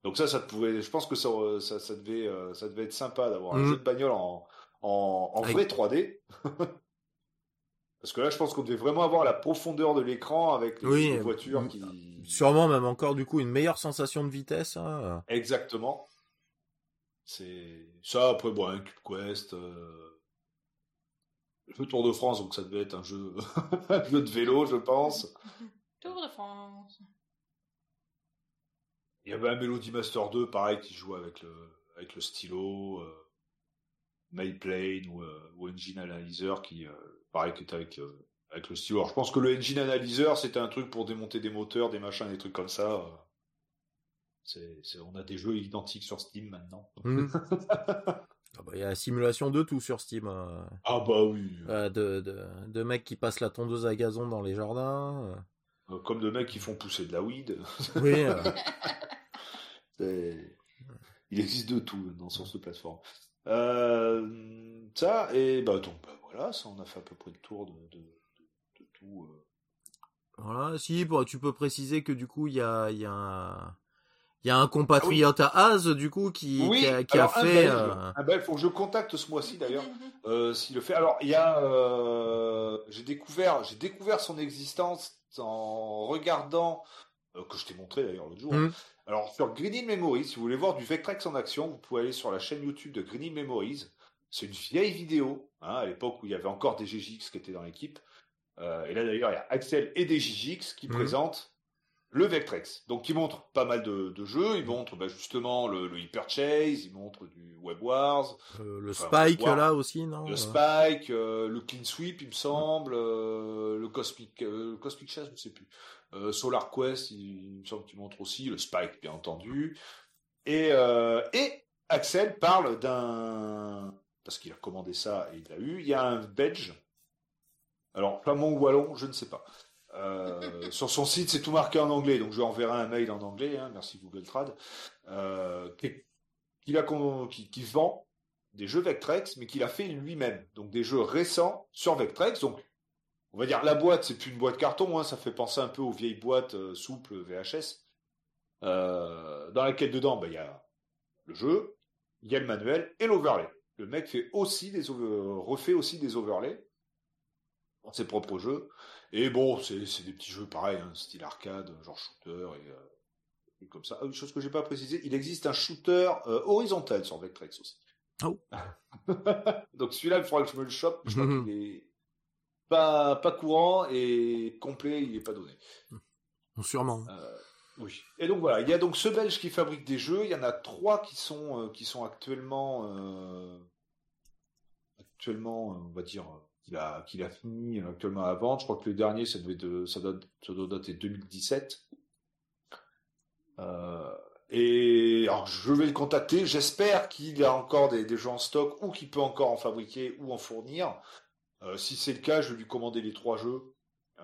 Donc ça, ça pouvait, je pense que ça, ça, ça devait, ça devait être sympa d'avoir un mhm. jeu de bagnole en, en, en vrai 3D. Parce que là, je pense qu'on devait vraiment avoir la profondeur de l'écran avec les, voitures qui. Sûrement même encore du coup une meilleure sensation de vitesse. Hein. Exactement. C'est ça après bon un Cube Quest, euh... le Tour de France donc ça devait être un jeu, un jeu de vélo je pense. Tour de France. Il y avait un Melody Master 2 pareil qui jouait avec le avec le stylo, euh... Ou, euh, ou Engine Analyzer qui euh, pareil que avec euh, avec le stylo. Alors, je pense que le Engine Analyzer c'était un truc pour démonter des moteurs, des machins, des trucs comme ça. On a des jeux identiques sur Steam maintenant. Hmm. Ah bah, il y a la simulation de tout sur Steam. Ah bah oui. de, de, de, mecs qui passent la tondeuse à gazon dans les jardins. Comme de mecs qui font pousser de la weed. Oui. Il existe de tout dans sur cette plateforme. ça, et bah donc bah, voilà, ça on a fait à peu près le tour de, tout. Voilà, si, bah, tu peux préciser que du coup, il y a, y, a, y a un compatriote à Az, du coup, qui, qui a, qui a fait. Un euh... faut que je contacte ce mois-ci d'ailleurs, euh, s'il le fait. Alors, il y a. Euh, j'ai découvert, j'ai découvert son existence en regardant. Euh, que je t'ai montré d'ailleurs l'autre jour. Mmh. Alors, sur Green Memories, si vous voulez voir du Vectrex en action, vous pouvez aller sur la chaîne YouTube de Green Memories. C'est une vieille vidéo, hein, à l'époque où il y avait encore des GGX qui étaient dans l'équipe. Euh, et là d'ailleurs, il y a Axel et des GGX qui mmh. présentent le Vectrex. Donc, il montre pas mal de, de jeux. Il montre bah, justement le, le, Hyper Chase, il montre du Web Wars. Euh, le Spike là aussi, non Le Spike, euh, le Clean Sweep, il me semble. Euh, le Cosmic, euh, Cosmic Chase, je ne sais plus. Solar Quest, il, me semble qu'il montre aussi. Le Spike, bien entendu. Et, et Axel parle d'un... Parce qu'il a commandé ça et il l'a eu. Il y a un Belge alors, flamand ou wallon, je ne sais pas. Euh, sur son site, c'est tout marqué en anglais, donc je lui enverrai un mail en anglais, hein, merci Google Trad, euh, a, qui, vend des jeux Vectrex, mais qu'il a fait lui-même. Donc des jeux récents sur Vectrex. Donc, on va dire la boîte, c'est plus une boîte carton, hein, ça fait penser un peu aux vieilles boîtes euh, souples VHS, euh, dans laquelle dedans, ben, il y a le jeu, il y a le manuel et l'overlay. Le mec fait aussi des refait aussi des overlays ses propres jeux. Et bon, c'est des petits jeux pareils, hein, style arcade, genre shooter et, euh, comme ça. Une chose que j'ai pas précisé, il existe un shooter euh, horizontal sur Vectrex aussi. Oh. Donc celui-là, il faudra que je me le chope. Je crois qu'il est pas, pas courant et complet, il est pas donné. Sûrement. Euh, oui. Et donc voilà, il y a donc ce Belge qui fabrique des jeux. Il y en a trois qui sont qui sont actuellement actuellement, on va dire qu'il a, fini actuellement à vente. Je crois que le dernier, ça devait doit, dater 2017. Euh, et je vais le contacter. J'espère qu'il a encore des, des jeux en stock ou qu'il peut encore en fabriquer ou en fournir. Euh, si c'est le cas, je vais lui commander les trois jeux.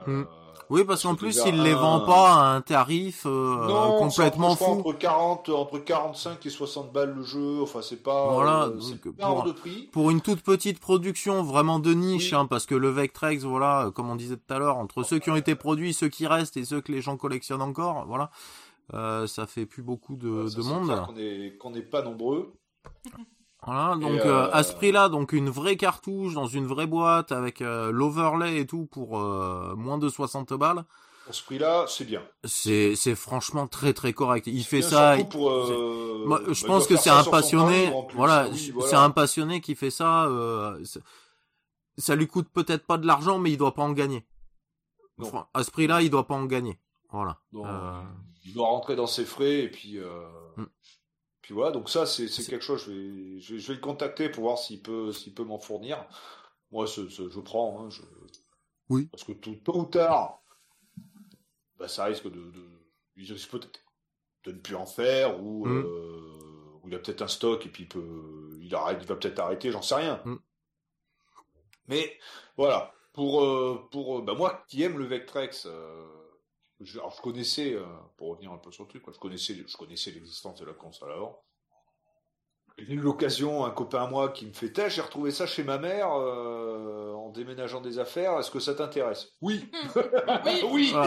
Euh, hmm. Oui, parce qu'en plus, il les vend pas à un tarif euh, complètement fou. Entre 40, entre 45 et 60 balles le jeu. Enfin, c'est pas. Voilà. Euh, pour, de prix. pour une toute petite production, vraiment de niche, hein, parce que le Vectrex, voilà, comme on disait tout à l'heure, entre ceux qui ont été produits, ceux qui restent et ceux que les gens collectionnent encore, voilà, euh, ça fait plus beaucoup de, de monde. Qu'on n'est pas nombreux. Voilà, donc euh, à ce prix-là, donc une vraie cartouche dans une vraie boîte avec euh, l'overlay et tout pour euh, moins de 60 balles. À ce prix-là, c'est bien. C'est c'est franchement très très correct. Il fait ça. Pour, Moi, je bah, pense que c'est un passionné. voilà, c'est un passionné qui fait ça. ça lui coûte peut-être pas de l'argent, mais il doit pas en gagner. À ce prix-là, il doit pas en gagner. Voilà. il doit rentrer dans ses frais et puis. Mm. Puis voilà, donc ça, c'est quelque chose, je vais, je, vais, le contacter pour voir s'il peut, s'il peut m'en fournir. Moi, je prends. Hein, je... Oui. Parce que tout, tôt ou tard, bah, ça risque de, de il risque peut-être de ne plus en faire ou, mm. euh, ou il a peut-être un stock et puis il peut, il arrête, il va peut-être arrêter, j'en sais rien. Mm. Mais voilà, pour, euh, pour euh, bah, moi qui aime le Vectrex. Euh, je, alors je connaissais, euh, pour revenir un peu sur le truc, je connaissais, je connaissais l'existence de la console avant. J'ai eu l'occasion, un copain à moi qui me fait j'ai retrouvé ça chez ma mère euh, en déménageant des affaires. Est-ce que ça t'intéresse? Oui. oui.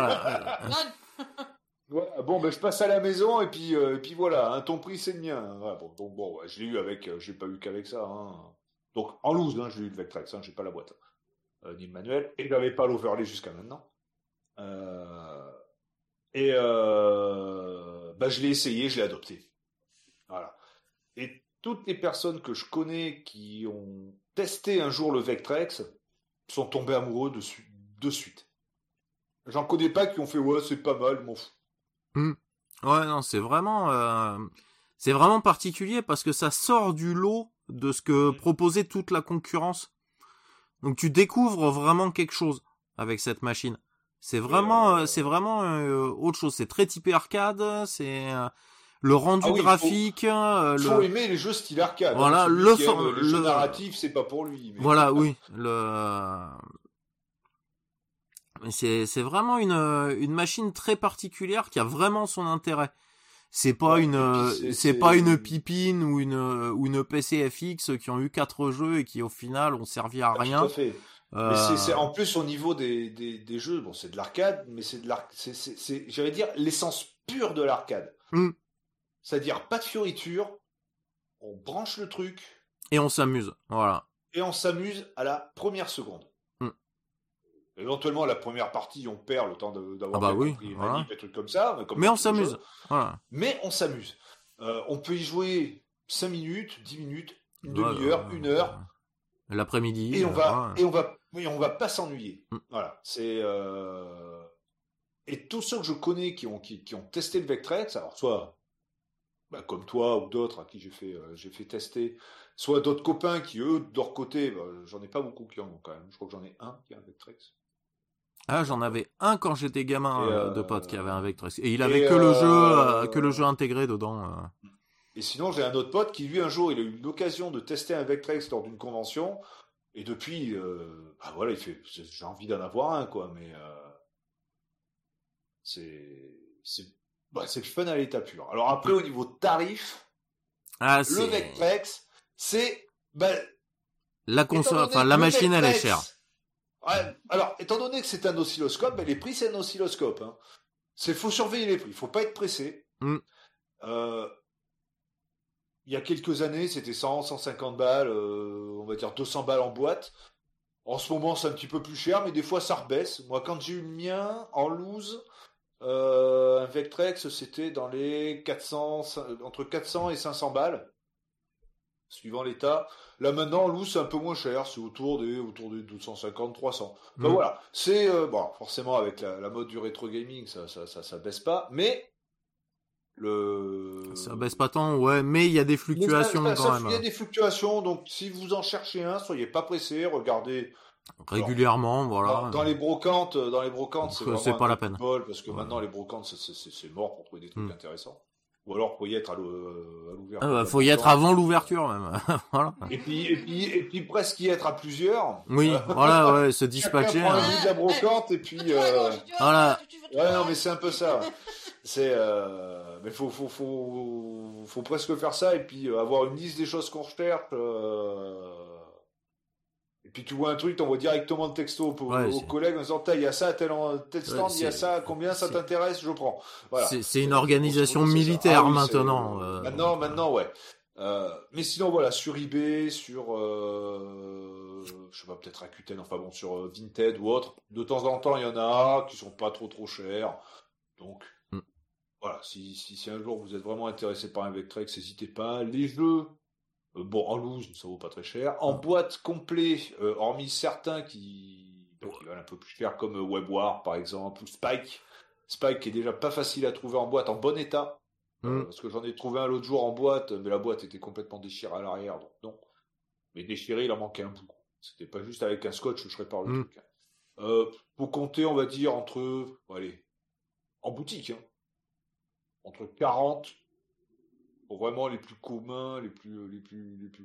bon, ben je passe à la maison et puis euh, et puis voilà, hein, ton prix c'est le mien. bon, bon, je l'ai eu avec, j'ai pas eu qu'avec ça. Hein. Donc en loose, hein, j'ai eu le Vectrex, hein, j'ai pas la boîte ni le manuel et j'avais pas l'overlay jusqu'à maintenant. Euh, et euh, bah, je l'ai essayé, je l'ai adopté. Voilà. Et toutes les personnes que je connais qui ont testé un jour le Vectrex sont tombées amoureux de, de suite. J'en connais pas qui ont fait ouais c'est pas mal, m'en fous. Hmm. Ouais non c'est vraiment euh, c'est vraiment particulier parce que ça sort du lot de ce que hmm. proposait toute la concurrence. Donc tu découvres vraiment quelque chose avec cette machine. C'est vraiment, euh, c'est vraiment euh, autre chose. C'est très typé arcade. C'est le rendu ah graphique. Il euh, faut, aimer les jeux style arcade. Hein. Voilà, le, le... narratif, c'est pas pour lui. Voilà, oui. Le c'est c'est vraiment une une machine très particulière qui a vraiment son intérêt. C'est pas une c'est pas une pipine ou une ou une PC FX qui ont eu quatre jeux et qui au final ont servi à rien. Tout à fait. Mais c'est en plus au niveau des, des, des jeux, bon c'est de l'arcade, mais c'est de l'arc, c'est j'allais dire l'essence pure de l'arcade. Mmh. C'est-à-dire pas de fioriture, on branche le truc. Et on s'amuse, voilà. Et on s'amuse à la première seconde. Hmm. Éventuellement, la première partie, on perd le temps d'avoir ah bah oui, des trucs comme ça. Mais, on s'amuse. Voilà. Mais on s'amuse. Euh, on peut y jouer 5 minutes, 10 minutes, une demi-heure, une heure. L'après-midi. Et on va, et on va, oui, on va pas s'ennuyer. Hmm. Voilà. C'est, euh... et tous ceux que je connais qui ont, qui, qui ont testé le Vectrex, alors soit bah, comme toi ou d'autres à qui j'ai fait, euh, j'ai fait tester, soit d'autres copains qui, eux, de leur côté, bah, j'en ai pas beaucoup qui en ont quand même. Je crois que j'en ai un qui a un Vectrex. Ah, j'en avais un quand j'étais gamin euh, de pote qui avait un Vectrex. Et il avait que, le jeu, que le jeu intégré dedans. Et sinon, j'ai un autre pote qui, lui, un jour, il a eu l'occasion de tester un Vectrex lors d'une convention. Et depuis, bah, voilà, il fait, j'ai envie d'en avoir un, quoi, mais c'est, c'est bah, c'est le fun à l'état pur. Alors après, au niveau tarif, ah, le Vectrex, c'est bah, la console, enfin la machine, elle est chère. alors, étant donné que c'est un oscilloscope, les prix c'est un oscilloscope. Hein. C'est faut surveiller les prix, il faut pas être pressé. Mm. Euh, il y a quelques années, c'était 100, 150 balles, euh, on va dire 200 balles en boîte. En ce moment, c'est un petit peu plus cher, mais des fois, ça rebaisse. Moi, quand j'ai eu le mien en loose, euh, un Vectrex, c'était dans les 400, entre 400 et 500 balles, suivant l'état. Là maintenant, loup c'est un peu moins cher, c'est autour des autour des 250, 300. Enfin mm. voilà, c'est euh, bon, forcément avec la, mode du rétro gaming, ça, ça, ça, baisse pas, mais le ça baisse pas tant, ouais, mais il y a des fluctuations quand même. Il y a des fluctuations, donc si vous en cherchez un, soyez pas pressé, regardez régulièrement, voilà. Dans, les brocantes, dans les brocantes, c'est pas la peine. parce que maintenant les brocantes, c'est mort pour trouver des trucs hmm. intéressants. Ou alors faut y être à l'ouverture. Ah bah, faut y être avant l'ouverture même. voilà. Et puis et puis et puis presque y être à plusieurs. Oui, voilà, ouais, se dispatcher. Prend de la brocante et puis euh... voilà. Ouais, non mais c'est un peu ça. C'est euh... mais faut faut faut faut presque faire ça et puis euh, avoir une liste des choses qu'on recherche. Euh et puis tu vois un truc, t'envoies directement le texto aux, collègues en disant il y a ça tel, tel stand, il y a ça, combien ça t'intéresse, je prends. Voilà. C'est une organisation militaire ah maintenant. Euh. Maintenant, maintenant, ouais. Euh, mais sinon, voilà, sur eBay, sur, euh, je sais pas, peut-être Rakuten, enfin bon, sur Vinted ou autre, de temps en temps, il y en a qui sont pas trop trop chers. Donc. Voilà, si, si, si, un jour vous êtes vraiment intéressé par un Vectrex, n'hésitez pas. Les jeux euh, bon, en loose, ça vaut pas très cher. En boîte complet, euh, hormis certains qui, valent un peu plus cher, comme euh, WebWar par exemple, ou Spike. Spike qui est déjà pas facile à trouver en boîte, en bon état. Mm. parce que j'en ai trouvé un l'autre jour en boîte, mais la boîte était complètement déchirée à l'arrière, donc non. Mais déchiré, il en manquait un bout. C'était pas juste avec un scotch, je répare le mm. truc. Hein. pour compter, on va dire, entre, allez, en boutique, hein, entre 40 pour vraiment les plus communs, les plus, les plus, les plus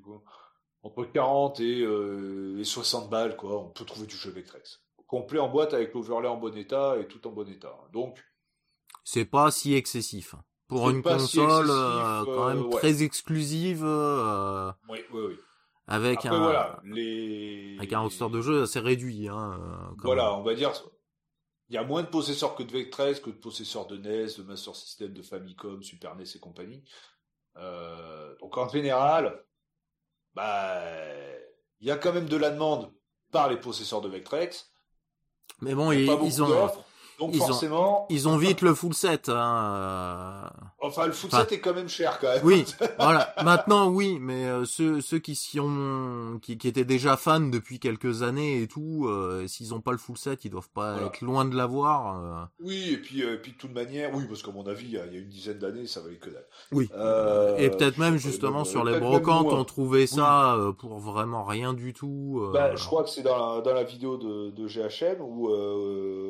entre 40 et, euh, 60 balles, quoi, on peut trouver du jeu Vectrex. Complet en boîte avec l'overlay en bon état et tout en bon état. Donc. C'est pas si excessif. Pour une console, euh, quand même euh, très exclusive. Euh, oui, oui, oui. Avec un, voilà, les... avec un roster de jeu assez réduit. Hein, voilà, on va dire, il y a moins de possesseurs que de Vectrex, que de possesseurs de NES, de Master System, de Famicom, Super NES et compagnie. Euh, donc en général, bah, il y a quand même de la demande par les possesseurs de Vectrex. Mais bon, ils, ils ont donc forcément, ils ont vite le full set. Hein. Euh. Enfin, le full set est quand même cher quand même. Oui, voilà. Maintenant, oui, mais euh, ceux ceux qui s'y ont, qui, qui étaient déjà fans depuis quelques années et tout, euh, s'ils ont pas le full set, ils doivent pas être loin de l'avoir. Oui, et puis et puis de toute manière, oui, parce qu'à mon avis, il y a une dizaine d'années, ça valait que dalle. Oui. et peut-être même justement sur les brocantes, on trouvait ça pour vraiment rien du tout. Bah, je crois que c'est dans la, dans la vidéo de, de GHM où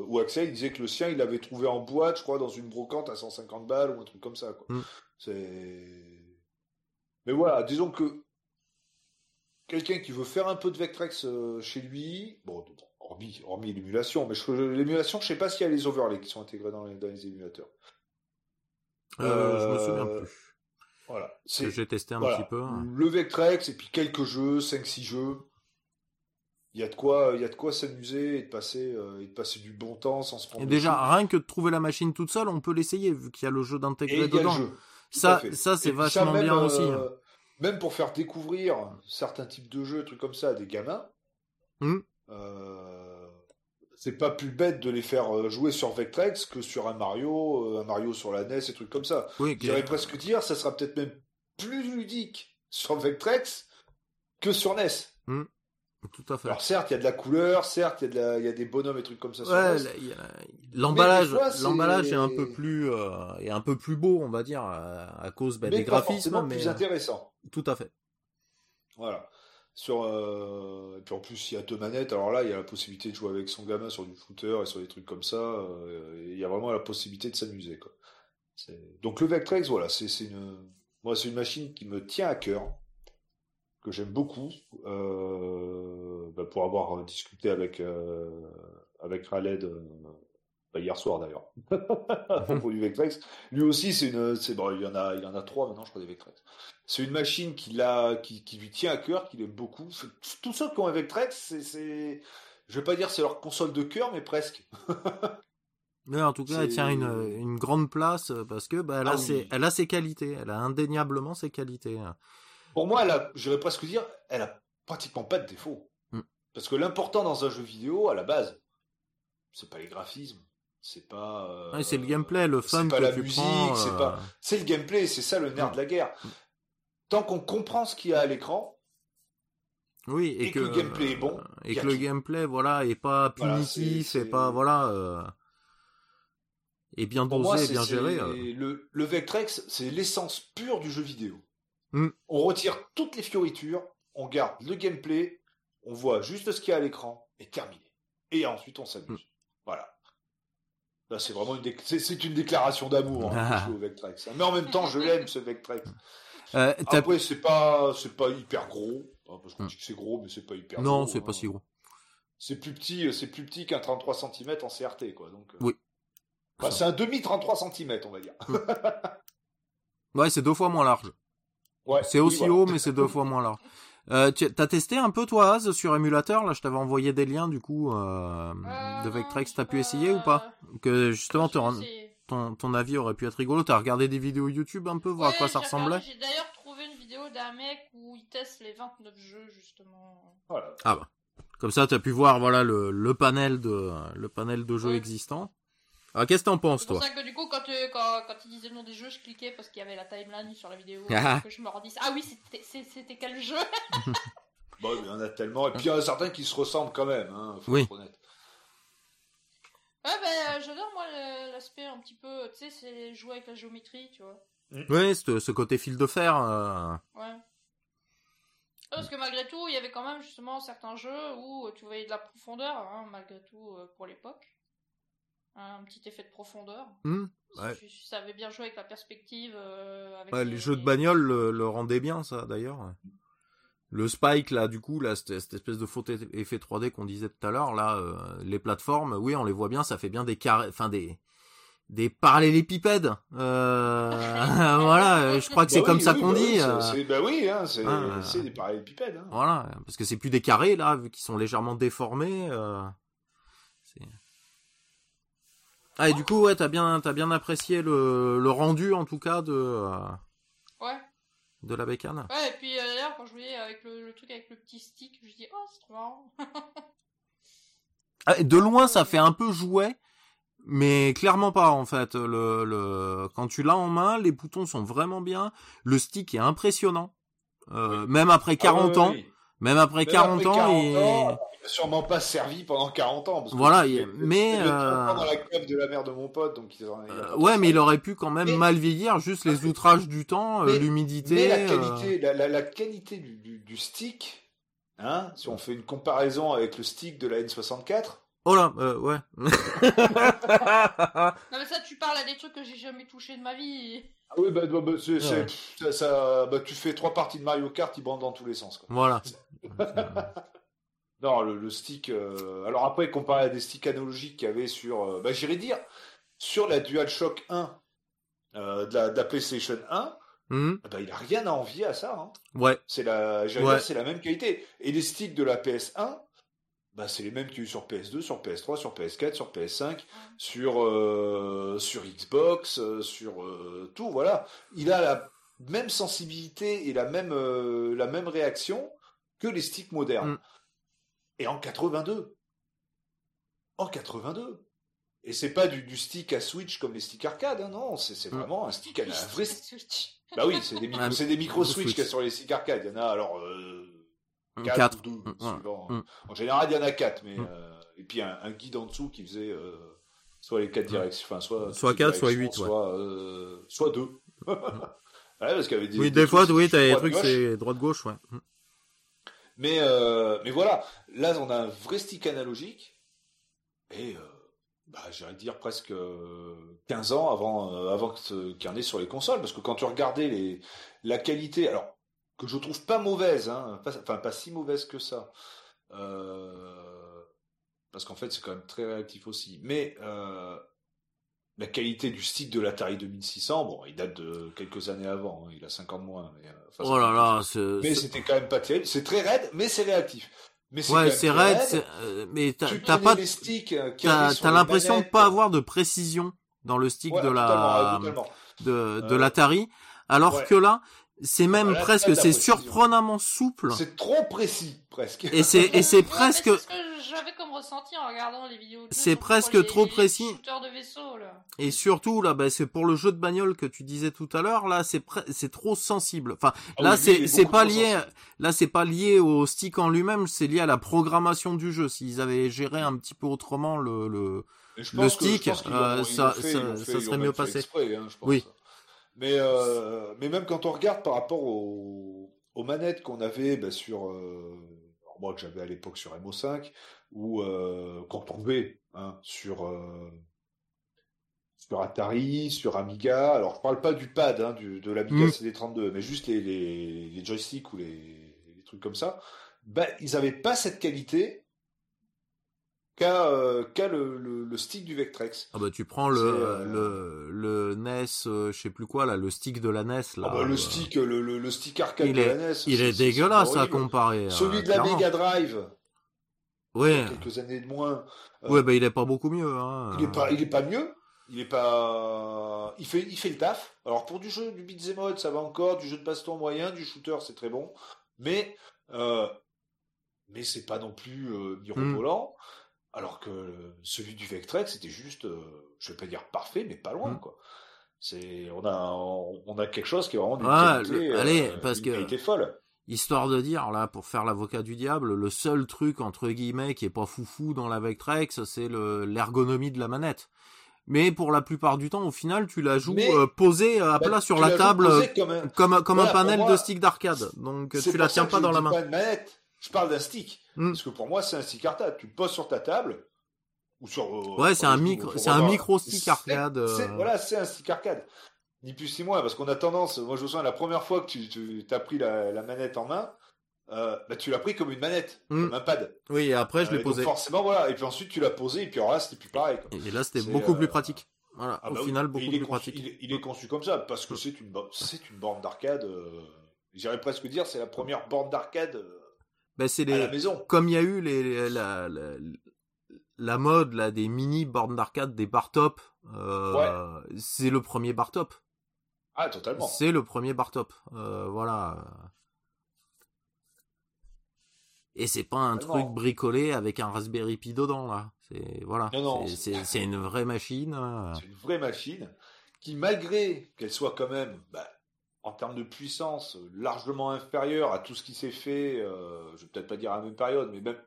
où Axel disait que le sien, il l'avait trouvé en boîte, je crois, dans une brocante à 150 balles ou un truc comme ça. Quoi. Mm. C'est. Mais voilà, disons que quelqu'un qui veut faire un peu de Vectrex euh, chez lui, bon, hormis, hormis l'émulation, mais l'émulation, je sais pas s'il y a les overlays qui sont intégrés dans les, dans les émulateurs. Euh, je me souviens plus. Voilà. Que j'ai testé un petit peu. Hein. Le Vectrex et puis quelques jeux, 5-6 jeux. Il y a de quoi, il y a de quoi s'amuser et de passer, euh, et de passer du bon temps sans se prendre. Et déjà, rien que de trouver la machine toute seule, on peut l'essayer vu qu'il y a le jeu d'intégrer dedans. Ça, ça c'est vachement bien aussi. Hein. Euh, même pour faire découvrir certains types de jeux, trucs comme ça à des gamins. Mmh. Euh, c'est pas plus bête de les faire jouer sur Vectrex que sur un Mario, un Mario sur la NES et trucs comme ça. Oui, J'irais presque dire, ça sera peut-être même plus ludique sur Vectrex que sur NES. Mmh. Tout à fait. Alors certes, il y a de la couleur, certes, il y, a des bonhommes et trucs comme ça. Ouais, l'emballage, l'emballage est... un peu plus, euh, est un peu plus beau, on va dire, à, cause bah, des graphismes, mais plus intéressant. Tout à fait. Voilà. Sur, euh, et puis en plus, il y a deux manettes. Alors là, il y a la possibilité de jouer avec son gamin sur du footer et sur des trucs comme ça. Euh, il y a vraiment la possibilité de s'amuser, quoi. Donc le Vectrex, voilà, c'est une, moi, c'est une machine qui me tient à cœur que j'aime beaucoup euh, bah, pour avoir discuté avec euh, avec Khaled euh, bah, hier soir d'ailleurs à propos du Vectrex. Lui aussi c'est une c'est bon il y en a il y en a trois maintenant je crois des Vectrex. C'est une machine qui l'a qui, qui lui tient à cœur qu'il aime beaucoup. Tous ceux qui ont un Vectrex c'est c'est je vais pas dire c'est leur console de cœur mais presque. Mais en tout cas, elle tient une, une, grande place parce que bah, elle, a ah ses, elle a ses qualités, elle a indéniablement ses qualités. Pour moi, elle a, j'aurais presque dire, elle a pratiquement pas de défaut. Mm. Parce que l'important dans un jeu vidéo, à la base, c'est pas les graphismes, c'est pas. Euh, c'est le gameplay, le fun que la tu musique, c'est pas. Euh, c'est le gameplay, c'est ça le nerf mm. de la guerre. Mm. Tant qu'on comprend ce qu'il y a à l'écran. Oui, et, que, le gameplay est bon. Et que le gameplay, voilà, est pas punitif, et pas, voilà. Euh, est bien dosé, bien géré. Le, le Vectrex, c'est l'essence pure du jeu vidéo. Hmm. On retire toutes les fioritures, on garde le gameplay, on voit juste ce qu'il y a à l'écran, et terminé. Et ensuite on s'amuse. Hmm. Voilà. Là, c'est vraiment une, c'est, une déclaration d'amour hein, au Vectrex. Hein. Mais en même temps, je l'aime ce Vectrex. Euh, Après, c'est pas, c'est pas hyper gros. Hein, parce qu'on hmm. dit que c'est gros, mais c'est pas hyper non, gros. Non, c'est pas si gros. C'est plus petit, c'est plus petit qu'un 33 cm en CRT, quoi. Donc, euh. oui. Bah, c'est un demi 33 cm, on va dire. ouais, c'est deux fois moins large c'est aussi haut, mais c'est deux fois moins large. Euh, tu as testé un peu toi Az sur émulateur là? Je t'avais envoyé des liens du coup euh, de Vectrex. T'as pu essayer ou pas? Que justement ton, ton avis aurait pu être rigolo. T'as regardé des vidéos YouTube un peu voir à quoi ça ressemblait? j'ai d'ailleurs trouvé une vidéo d'un mec où il teste les 29 jeux justement. Ah bah. Comme ça t'as pu voir voilà le, le panel de le panel de jeux existants ah, qu'est-ce que t'en penses, toi C'est pour ça que du coup, quand, euh, quand, quand il disait le nom des jeux, je cliquais parce qu'il y avait la timeline sur la vidéo. Ah. que je me redis, ah oui, c'était quel jeu Bon, il y en a tellement. Et puis il y en a certains qui se ressemblent quand même, hein, faut oui. être honnête. Ouais, ben, euh, j'adore, moi, l'aspect un petit peu, tu sais, c'est jouer avec la géométrie, tu vois. Mm. Oui, ce, ce côté fil de fer. Euh... Ouais. Parce que malgré tout, il y avait quand même justement certains jeux où tu voyais de la profondeur, hein, malgré tout, euh, pour l'époque un petit effet de profondeur. Mmh, tu, savais bien jouer avec la perspective. Euh, les, jeux de bagnole le, rendaient bien, ça d'ailleurs. Le Spike, là, du coup, là, cette, espèce de faux effet 3D qu'on disait tout à l'heure, là, euh, les plateformes, oui, on les voit bien, ça fait bien des carrés, enfin des des parallélépipèdes. Euh... voilà, je crois que c'est bah comme ça qu'on bah dit. Bah oui, hein, c'est des parallélépipèdes. Hein. Voilà, parce que c'est plus des carrés là, vu qu'ils sont légèrement déformés. Euh... Ah, et du coup, ouais, t'as bien, t'as bien apprécié le, le rendu, en tout cas, de. Euh, ouais. De la bécane. Ouais, et puis euh, d'ailleurs, quand je voyais avec le, truc avec le petit stick, je dis, oh, c'est trop marrant. ah, de loin, ça fait un peu jouet, mais clairement pas, en fait. Le, le... Quand tu l'as en main, les boutons sont vraiment bien. Le stick est impressionnant. Euh, Même après 40 ah ans. Même après 40, ans. Sûrement pas servi pendant 40 ans. voilà, mais euh... dans la cave de la mère de mon pote, donc euh, ouais, mais il aurait pu quand même mal vieillir, juste les outrages du temps, euh, l'humidité. Mais la euh. qualité, la, la, qualité du, du, du, stick, hein, si on fait une comparaison avec le stick de la N64. Oh là, ouais. non mais ça, tu parles à des trucs que j'ai jamais touché de ma vie. Ah oui, bah, bah, bah c'est, ça, bah, tu fais trois parties de Mario Kart, ils bandent dans tous les sens. Quoi. Voilà. non, le, stick. Euh, alors après, comparé à des sticks analogiques qu'il y avait sur, euh, bah, j'irais dire, sur la DualShock 1 euh, de, la, PlayStation 1, hmm. bah, il n'a rien à envier à ça. Hein. Ouais. C'est la, dire, c'est la même qualité. Et les sticks de la PS1, bah, c'est les mêmes qu'il y a eu sur PS2, sur PS3, sur PS4, sur PS5, sur, euh, sur Xbox, euh, sur euh, tout, voilà. Il a la même sensibilité et la même, la même réaction que les sticks modernes. Et en 82. En 82. Et c'est pas du, stick à Switch comme les sticks arcade, hein, non, c'est vraiment un stick à un vrai Switch. Bah oui, c'est des, micro, des micro Switch qu'il y a sur les sticks arcade. Il y en a alors 4, mm, mm. En général, il y en a 4, mais mm. euh, et puis un, guide en dessous qui faisait euh, soit les 4 directions, enfin soit soit 4, soit 8, soit euh, soit 2. ouais, parce qu'il y avait des Oui, des, fois, oui, t'as des trucs c'est droite gauche, ouais. Mais mais voilà, là on a un vrai stick analogique. Et bah, j'allais dire presque 15 ans avant avant qu'il y en ait sur les consoles. Parce que quand tu regardais les la qualité alors que je trouve pas mauvaise, hein, enfin pas si mauvaise que ça, euh, parce qu'en fait c'est quand même très réactif aussi. Mais euh, la qualité du stick de l'Atari 2600, bon, il date de quelques années avant, hein, il a 50 moins. Mais, euh, oh là là, mais c'était quand même pas terrible. C'est très raide, mais c'est réactif. Mais ouais, c'est raide, mais t'as pas, t'as l'impression de pas avoir de précision dans le stick de la, de, de l'Atari, alors que là, c'est même presque, c'est surprenamment souple. C'est trop précis, presque. Et c'est, et c'est presque. C'est ce que j'avais comme ressenti en regardant les vidéos. C'est presque trop précis. De vaisseau, là. Et surtout, là, bah, c'est pour le jeu de bagnole que tu disais tout à l'heure, là, c'est c'est trop sensible. Enfin, ah là, c'est, c'est pas lié, là, c'est pas lié au stick en lui-même, c'est lié à la programmation du jeu. S'ils avaient géré un petit peu autrement le, le, le stick, euh, ça, ça, ça, serait mieux passé. Hein, oui. Mais, euh, mais même quand on regarde par rapport aux, aux manettes qu'on avait bah, sur. Euh, moi, que j'avais à l'époque sur MO5, ou euh, qu'on trouvait hein, sur, sur Atari, sur Amiga. Alors, je parle pas du pad hein, du, de l'Amiga mm. CD32, mais juste les, les, les joysticks ou les, les, trucs comme ça. Bah, ils n'avaient pas cette qualité qu'a euh, le, le, stick du Vectrex. Ah bah tu prends le euh, le, le NES, euh, je sais plus quoi là, le stick de la NES là. Ah bah le stick le, le, stick arcade de la NES. Il est, dégueulasse à comparer. Celui de la Mega Drive. Ouais. Quelques années de moins. ouais bah il est pas beaucoup mieux. Hein. Il est pas il est pas mieux. Il est pas, il fait, il fait le taf. Alors pour du jeu, du beat'em up, ça va encore, du jeu de baston moyen, du shooter, c'est très bon. Mais, euh, mais c'est pas non plus euh, mirobolant. Alors que celui du Vectrex, c'était juste, euh, je vais pas dire parfait, mais pas loin, mmh. quoi. C'est, on a, on a quelque chose qui est vraiment d'une qualité, allez, euh, parce que, folle. Histoire de dire, là, pour faire l'avocat du diable, le seul truc, entre guillemets, qui est pas foufou dans la Vectrex, c'est l'ergonomie de la manette. Mais pour la plupart du temps, au final, tu la joues euh, posée à bah, plat sur la table, comme un, comme, un panel de stick d'arcade. Donc, tu la tiens pas dans la main. Je parle d'un stick. Hmm. Parce que pour moi, c'est un stick arcade. Tu le poses sur ta table. Ou sur, euh, ouais, c'est un micro, c'est un micro stick arcade. Euh. Voilà, c'est un stick arcade. Ni plus ni moins, parce qu'on a tendance, moi je me souviens la première fois que tu, tu as pris la, manette en main, euh, bah, tu l'as pris comme une manette, hmm. comme un pad. Oui, et après je l'ai posé. Forcément, voilà. Et puis ensuite tu l'as posé, et puis alors là c'était plus pareil. Et là c'était beaucoup plus pratique. Voilà, ah au bah final beaucoup plus pratique. Il est, conçu comme ça parce que c'est une c'est une borne d'arcade. J'irais presque dire c'est la première borne d'arcade ben, c'est les, comme il y a eu les, la, la, la, mode là des mini bornes d'arcade, des bar top, euh, c'est le premier bar top. Ah totalement. C'est le premier bar top. Euh, voilà. Et c'est pas un truc bricolé avec un Raspberry Pi dedans là. C'est voilà. C'est une vraie machine. Euh. C'est une vraie machine qui malgré qu'elle soit quand même bah, en termes de puissance largement inférieure à tout ce qui s'est fait, euh, je vais peut-être pas dire à la même période, mais même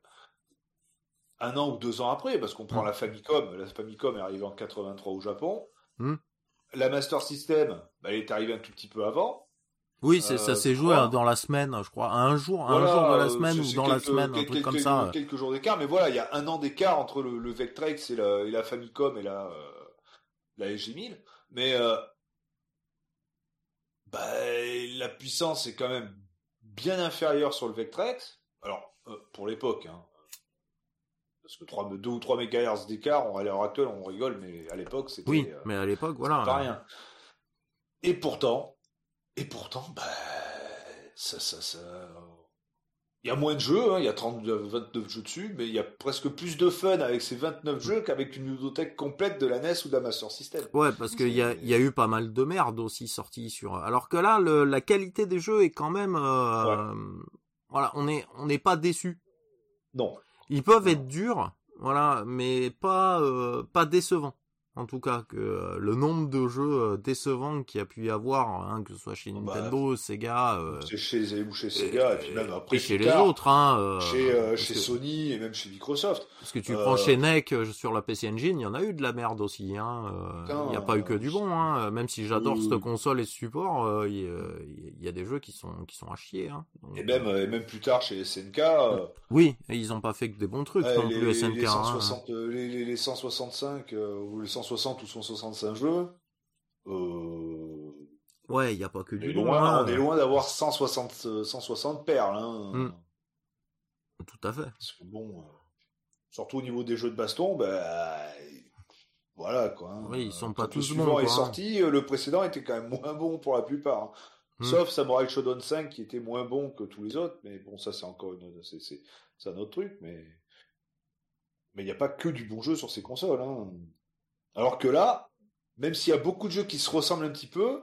un an ou deux ans après, parce qu'on prend mm. la Famicom, la Famicom est arrivée en 83 au Japon, mm. la Master System, bah, elle est arrivée un tout petit peu avant. Oui, ça euh, s'est joué dans la semaine, je crois, un jour, un jour de la semaine ou dans la semaine, un truc comme ça. Quelques jours d'écart, mais voilà, il y a un an d'écart entre le, Vectrex et la, Famicom et la, euh, la SG1000, mais la puissance est quand même bien inférieure sur le Vectrex. Alors, euh, pour l'époque, hein. Parce que 3, 2 ou 3 MHz d'écart, à l'heure actuelle, on rigole, mais à l'époque, c'était. Oui, mais à l'époque, voilà. Pas rien. Et pourtant, et pourtant, bah, ça, ça, ça, il y a moins de jeux, hein, il y a 30, 29 jeux dessus, mais il y a presque plus de fun avec ces 29 jeux qu'avec une ludothèque complète de la NES ou de la Master System. Ouais, parce qu'il y a, y a eu pas mal de merde aussi sorties sur. Alors que là, le, la qualité des jeux est quand même. Euh, voilà, on n'est on n'est pas déçu. Non. Ils peuvent être durs, voilà, mais pas euh, pas décevants en tout cas que euh, le nombre de jeux euh, décevants qu'il y a pu y avoir, hein, que ce soit chez ah bah, Nintendo, Sega, euh, chez ou chez Sega, et, puis même après chez les autres, hein, euh, chez, chez Sony et même chez Microsoft. Parce que tu prends chez NEC sur la PC Engine, il y en a eu de la merde aussi, hein. il n'y a pas eu que du bon, hein. Même si j'adore cette console et ce support, il y, a des jeux qui sont qui sont à chier, hein. et même et même plus tard chez SNK. oui, ils ont pas fait que des bons trucs non plus SNK. Les, 160, les, les 165 ou les 160 ou 165 jeux. Euh... Ouais, il n'y a pas que du loin, hein. On est loin d'avoir 160, 160 perles. Hein. Hmm. Tout à fait. bon, euh, surtout au niveau des jeux de baston, bah, voilà quoi. Hein. Oui, ils sont pas tous le suivant est sorti, euh, le précédent était quand même moins bon pour la plupart. Hmm. Sauf Samurai Shodown 5 qui était moins bon que tous les autres, mais bon, ça c'est encore une, c'est, un autre truc, mais mais il n'y a pas que du bon jeu sur ces consoles. Hein. Alors que là, même s'il y a beaucoup de jeux qui se ressemblent un petit peu,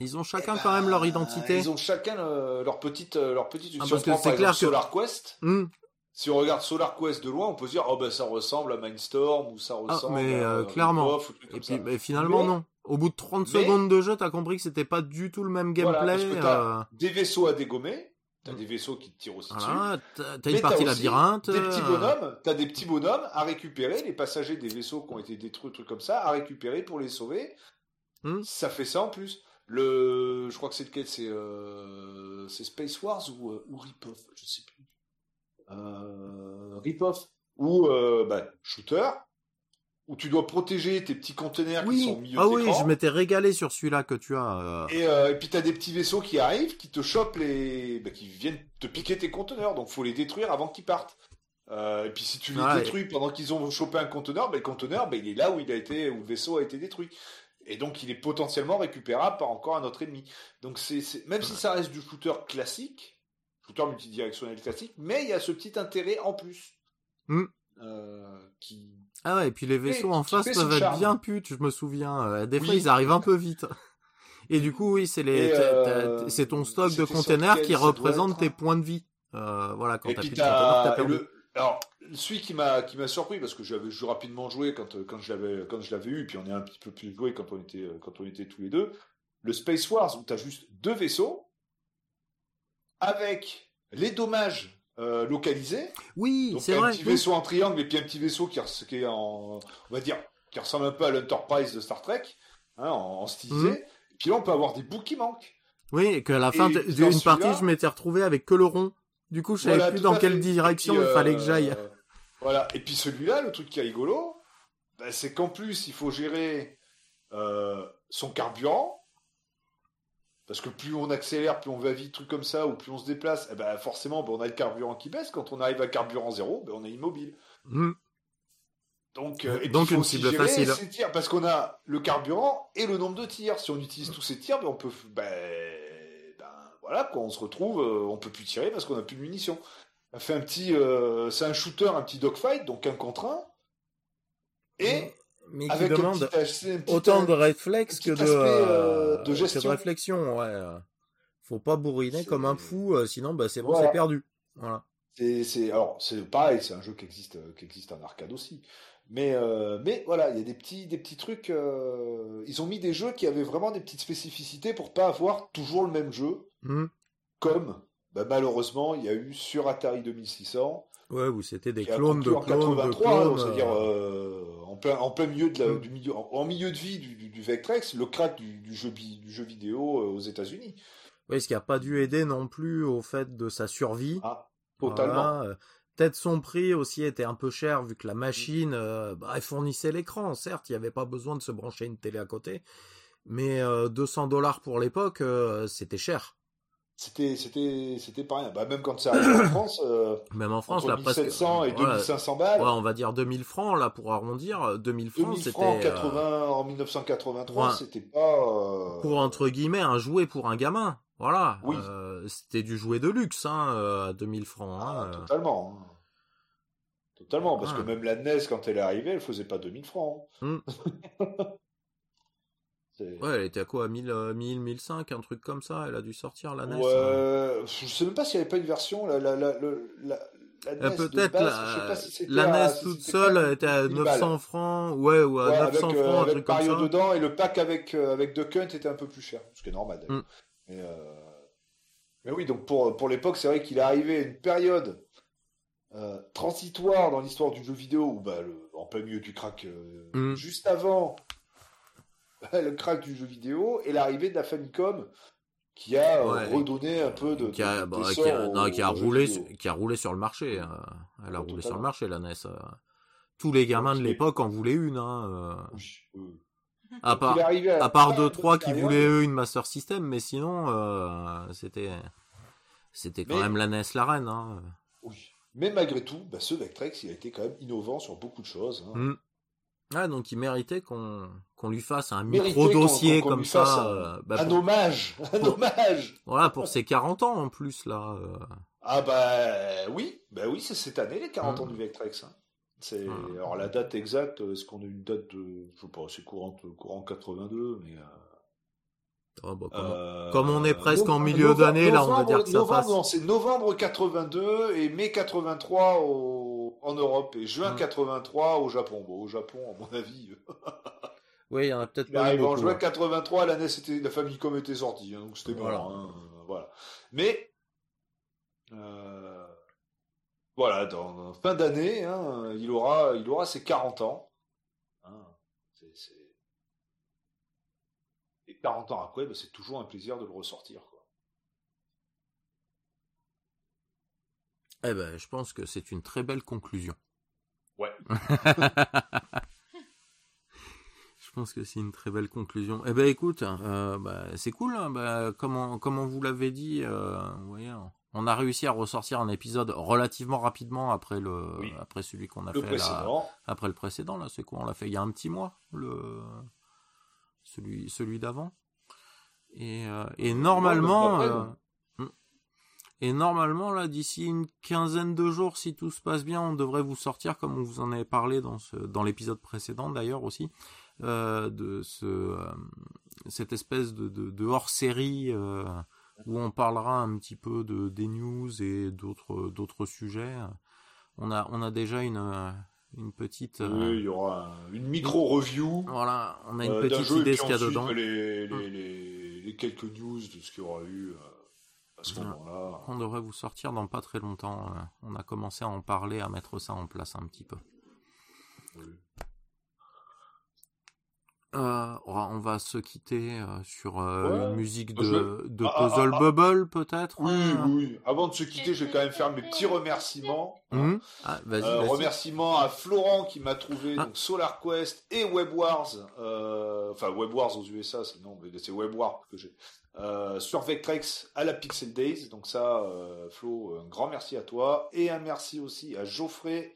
ils ont chacun eh quand même leur ben, identité. Ils ont chacun euh, leur petite euh, leur petite. Ah, c'est clair Solar Quest. Hmm. Si on regarde Solar Quest de loin, on peut se dire oh ben ça ressemble à Mindstorm ou ça ah, ressemble. mais euh, clairement. Et puis mais finalement non. Au bout de 30 secondes de jeu, t'as compris que c'était pas du tout le même gameplay. des vaisseaux à dégommer. T'as des vaisseaux qui te tirent aussi voilà, T'as une partie labyrinthe. Des petits bonhommes, t'as des petits bonhommes à récupérer, les passagers des vaisseaux qui ont été détruits, trucs comme ça, à récupérer pour les sauver. Hmm. Ça fait ça en plus. Le, je crois que c'est lequel, c'est euh... c'est Space Wars ou, euh, ou Ripoff, je sais plus. Euh... Ripoff ou euh, bah, Shooter où tu dois protéger tes petits conteneurs qui sont au milieu ah oui, je m'étais régalé sur celui-là que tu as. Euh. Et, euh, et, puis t'as des petits vaisseaux qui arrivent, qui te chopent les, bah, qui viennent te piquer tes conteneurs, donc faut les détruire avant qu'ils partent. Euh, et puis si tu les détruis pendant qu'ils ont chopé un conteneur, bah, le conteneur, bah, il est là où il a été, où le vaisseau a été détruit. Et donc il est potentiellement récupérable par encore un autre ennemi. Donc c'est, même si ça reste du shooter classique, shooter multidirectionnel classique, mais il y a ce petit intérêt en plus. Euh, qui ah ouais, et puis les vaisseaux en face peuvent être bien putes, je me souviens. Euh, des fois, ils arrivent un peu vite. Et du coup, oui, c'est les, euh, c'est ton stock de containers qui représente tes points de vie. Euh, voilà, quand t'as plus de t'as perdu. Alors, celui qui m'a qui m'a surpris parce que j'avais rapidement joué quand quand je l'avais quand je l'avais eu, puis on est un petit peu plus joué quand on était quand on était tous les deux. Le Space Wars où t'as juste deux vaisseaux avec les dommages euh, localisé. Oui, c'est vrai. Un petit vaisseau en triangle et puis un petit vaisseau qui, qui est en, on va dire, qui ressemble un peu à l'Enterprise de Star Trek, hein, en, stylisé. Mhm. Et puis là, on peut avoir des bouts qui manquent. Oui, et qu'à la fin d'une partie, je m'étais retrouvé avec que le rond. Du coup, je savais plus dans quelle direction il fallait que j'aille. Euh, voilà. Et puis celui-là, le truc qui est rigolo, bah, c'est qu'en plus, il faut gérer euh, son carburant, parce que plus on accélère, plus on va vite, truc comme ça, ou plus on se déplace, eh ben forcément, ben, on a le carburant qui baisse. Quand on arrive à carburant zéro, ben, on est immobile. Hmm. Donc, euh, et Donc une cible facile. Tirs, parce qu'on a le carburant et le nombre de tirs. Si on utilise tous ces tirs, ben, on peut, ben, ben voilà, quand on se retrouve, euh, on peut plus tirer parce qu'on a plus de munitions. Ça fait un petit, euh, c'est un shooter, un petit dogfight, donc un contre un. Et mais qui demande autant de réflexes que de, euh, de, gestion. de réflexion. Ouais. Faut pas bourriner comme un fou, euh, sinon bah, c'est bon, c'est perdu. Voilà. C'est alors c'est pareil, c'est un jeu qui existe qui existe en arcade aussi. Mais euh, mais voilà, il y a des petits des petits trucs. ils ont mis des jeux qui avaient vraiment des petites spécificités pour pas avoir toujours le même jeu. Mmh. Comme bah, malheureusement il y a eu sur Atari 2600 Ouais, où c'était des clones de clones de clones. C'est-à-dire euh, en plein en plein milieu de la, mm. du milieu en, milieu de vie du, du, Vectrex, le crack du, du, jeu du jeu vidéo euh, aux États-Unis. Oui, ce qui a pas dû aider non plus au fait de sa survie. Ah, totalement. Euh, peut-être son prix aussi était un peu cher vu que la machine, bah, elle fournissait l'écran. Certes, il n'y avait pas besoin de se brancher une télé à côté, Mais 200 dollars pour l'époque, c'était cher. C'était c'était c'était pas rien. Bah, même quand c'est arrivé en France. même en France, là, 1700 et 2500 balles. Ouais, on va dire 2000 francs là pour arrondir. 2000 francs, c'était. 80 en 1983, c'était pas. Pour entre guillemets un jouet pour un gamin. Voilà. Oui. c'était du jouet de luxe hein, à 2000 francs. Hein. Ah, totalement. Hein. Totalement, parce que même la NES, quand elle est arrivée, elle faisait pas 2000 francs. Mmh. ouais, elle était à quoi 1000, 1000, 1005, un truc comme ça, elle a dû sortir la NES. Ouais, hein. je sais même pas s'il n'y avait pas une version, la, la, la, la, la NES Peut-être la, si la NES toute seule était à 900 francs, ouais, ou à 900 avec, euh, francs, un truc comme ça. dedans, et le pack avec, euh, avec Duck Hunt était un peu plus cher, ce qui est normal. Mais, euh... Mais oui, donc pour, pour l'époque, c'est vrai qu'il est arrivé à une période euh, transitoire dans l'histoire du jeu vidéo, où bah, en plein milieu du crack, euh, mm. juste avant le crack du jeu vidéo, et l'arrivée de la Famicom, qui a euh, redonné un peu de, qui a, bah, qui a, qui a roulé qui a roulé sur le marché hein. elle a roulé sur le marché la NES tous les gamins de l'époque en voulaient une hein, à part à, part deux trois qui voulaient une Master System mais sinon c'était c'était quand même la NES la reine hein. oui mais malgré tout, bah, ce Vectrex, il a été quand même innovant sur beaucoup de choses. Hein. Mm. Ah, donc il méritait qu'on qu'on lui fasse un micro-dossier comme ça. Euh, bah, un, hommage Un hommage Voilà, pour ses 40 ans en plus, là. Euh. Ah bah oui, bah oui, c'est cette année les 40 ans mm. du Vectrex. Hein. C'est alors la date exacte, est-ce qu'on a une date de je sais pas, c'est courant courant 82 mais euh, Oh, bah, euh, comme, on est presque en milieu d'année, là, on va dire que ça passe. C'est novembre 82 et mai 83 en Europe et juin 83 au Japon. Bon, au Japon, à mon avis. oui, il y en a peut-être pas. Arrive en juin 83, l'année c'était la Famicom était sortie, hein, donc c'était voilà. Hein, voilà. Mais euh, voilà, dans, fin d'année, hein, il aura, il aura ses 40 ans. c'est 40 ans après, bah, c'est toujours un plaisir de le ressortir. Quoi. Eh ben, je pense que c'est une très belle conclusion. Ouais. je pense que c'est une très belle conclusion. Eh ben, écoute, euh, bah, c'est cool. Hein. bah, comme, on, vous l'avait dit, euh, on a réussi à ressortir un épisode relativement rapidement après le, après celui qu'on a fait après le précédent. Là, c'est quoi? On l'a fait il y a un petit mois. Le celui, celui d'avant. Et, euh, et normalement, euh. Et normalement là, d'ici une quinzaine de jours, si tout se passe bien, on devrait vous sortir, comme on vous en avait parlé dans ce, dans l'épisode précédent d'ailleurs aussi, euh, de ce, euh, cette espèce de, de, de hors-série euh, où on parlera un petit peu de des news et d'autres d'autres sujets. On a on a déjà une une petite. Oui, il y aura une micro-review. Voilà, on a une petite idée ce qu'il y a dedans. Les, les, les, les, quelques news de ce qu'il y aura eu à ce moment-là. On devrait vous sortir dans pas très longtemps. On a commencé à en parler, à mettre ça en place un petit peu. Oui. Euh, on va se quitter euh, sur euh, une musique de, de ah, ah, Puzzle ah, Bubble peut-être. Oui, oui. Avant de se quitter, je vais quand même faire mes petits remerciements. Mmh. remerciements à Florent qui m'a trouvé donc Solar Quest et Web Wars. enfin Web Wars aux USA, sinon c'est Web Wars que j'ai. Sur Vectrex à la Pixel Days. Donc ça, Flo, un grand merci à toi et un merci aussi à Geoffrey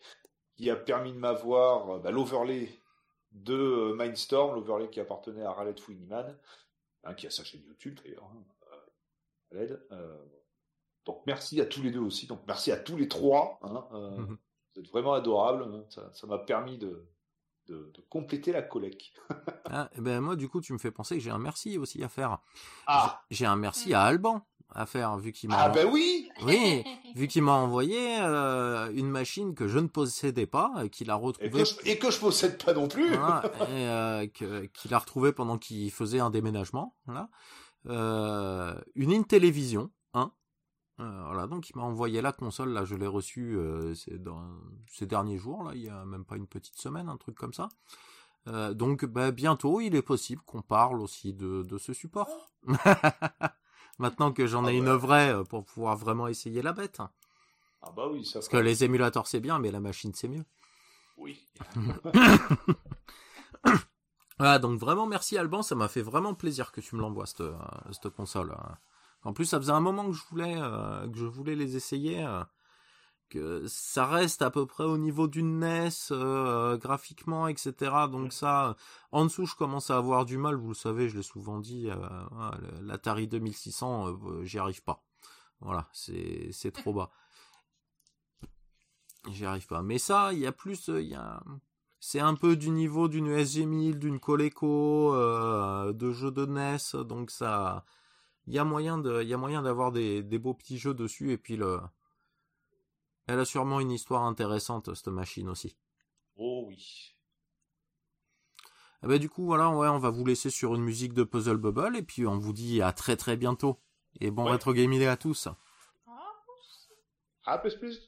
qui a permis de m'avoir bah, l'overlay de euh, Mindstorm, l'overlay qui appartenait à Raleigh Winniman, hein, qui a sa chaîne YouTube d'ailleurs, hein, euh, euh, donc merci à tous les deux aussi, donc merci à tous les trois. Hein, mhm. Vous êtes vraiment adorables. Hein, ça m'a permis de, de, compléter la collecte. ah, et eh ben moi, du coup, tu me fais penser que j'ai un merci aussi à faire. Ah. J'ai un merci à Alban à faire vu qu'il m'a ah ben oui oui vu qu'il m'a envoyé euh, une machine que je ne possédais pas et qu'il a retrouvée et, que je possède pas non plus et euh, qu'il a retrouvé pendant qu'il faisait un déménagement voilà euh, une Intellivision hein voilà donc il m'a envoyé la console là je l'ai reçue dans ces derniers jours là il y a même pas une petite semaine un truc comme ça donc bah, bientôt il est possible qu'on parle aussi de, de ce support Maintenant que j'en ai ah une vraie euh, pour pouvoir vraiment essayer la bête. Ah bah oui, ça. Parce que les émulateurs c'est bien, mais la machine c'est mieux. Oui. Ah, donc vraiment merci Alban, ça m'a fait vraiment plaisir que tu me l'envoies cette, cette console. En plus, ça faisait un moment que je voulais que je voulais les essayer que ça reste à peu près au niveau d'une NES euh, graphiquement etc donc ça en dessous je commence à avoir du mal. Vous le savez je l'ai souvent dit euh, l'Atari 2600 euh, j'y arrive pas. Voilà c'est c'est trop bas. J'y arrive pas. Mais ça il y a plus il y a c'est un peu du niveau d'une SG 1000 d'une Coleco de jeux de NES donc ça il y a moyen de il y a moyen d'avoir des, des beaux petits jeux dessus et puis le elle a sûrement une histoire intéressante, cette machine aussi. Oh oui. Eh ben, du coup, voilà, ouais, on va vous laisser sur une musique de Puzzle Bubble, et puis on vous dit à très très bientôt. Et bon rétro gaming à tous. À plus plus.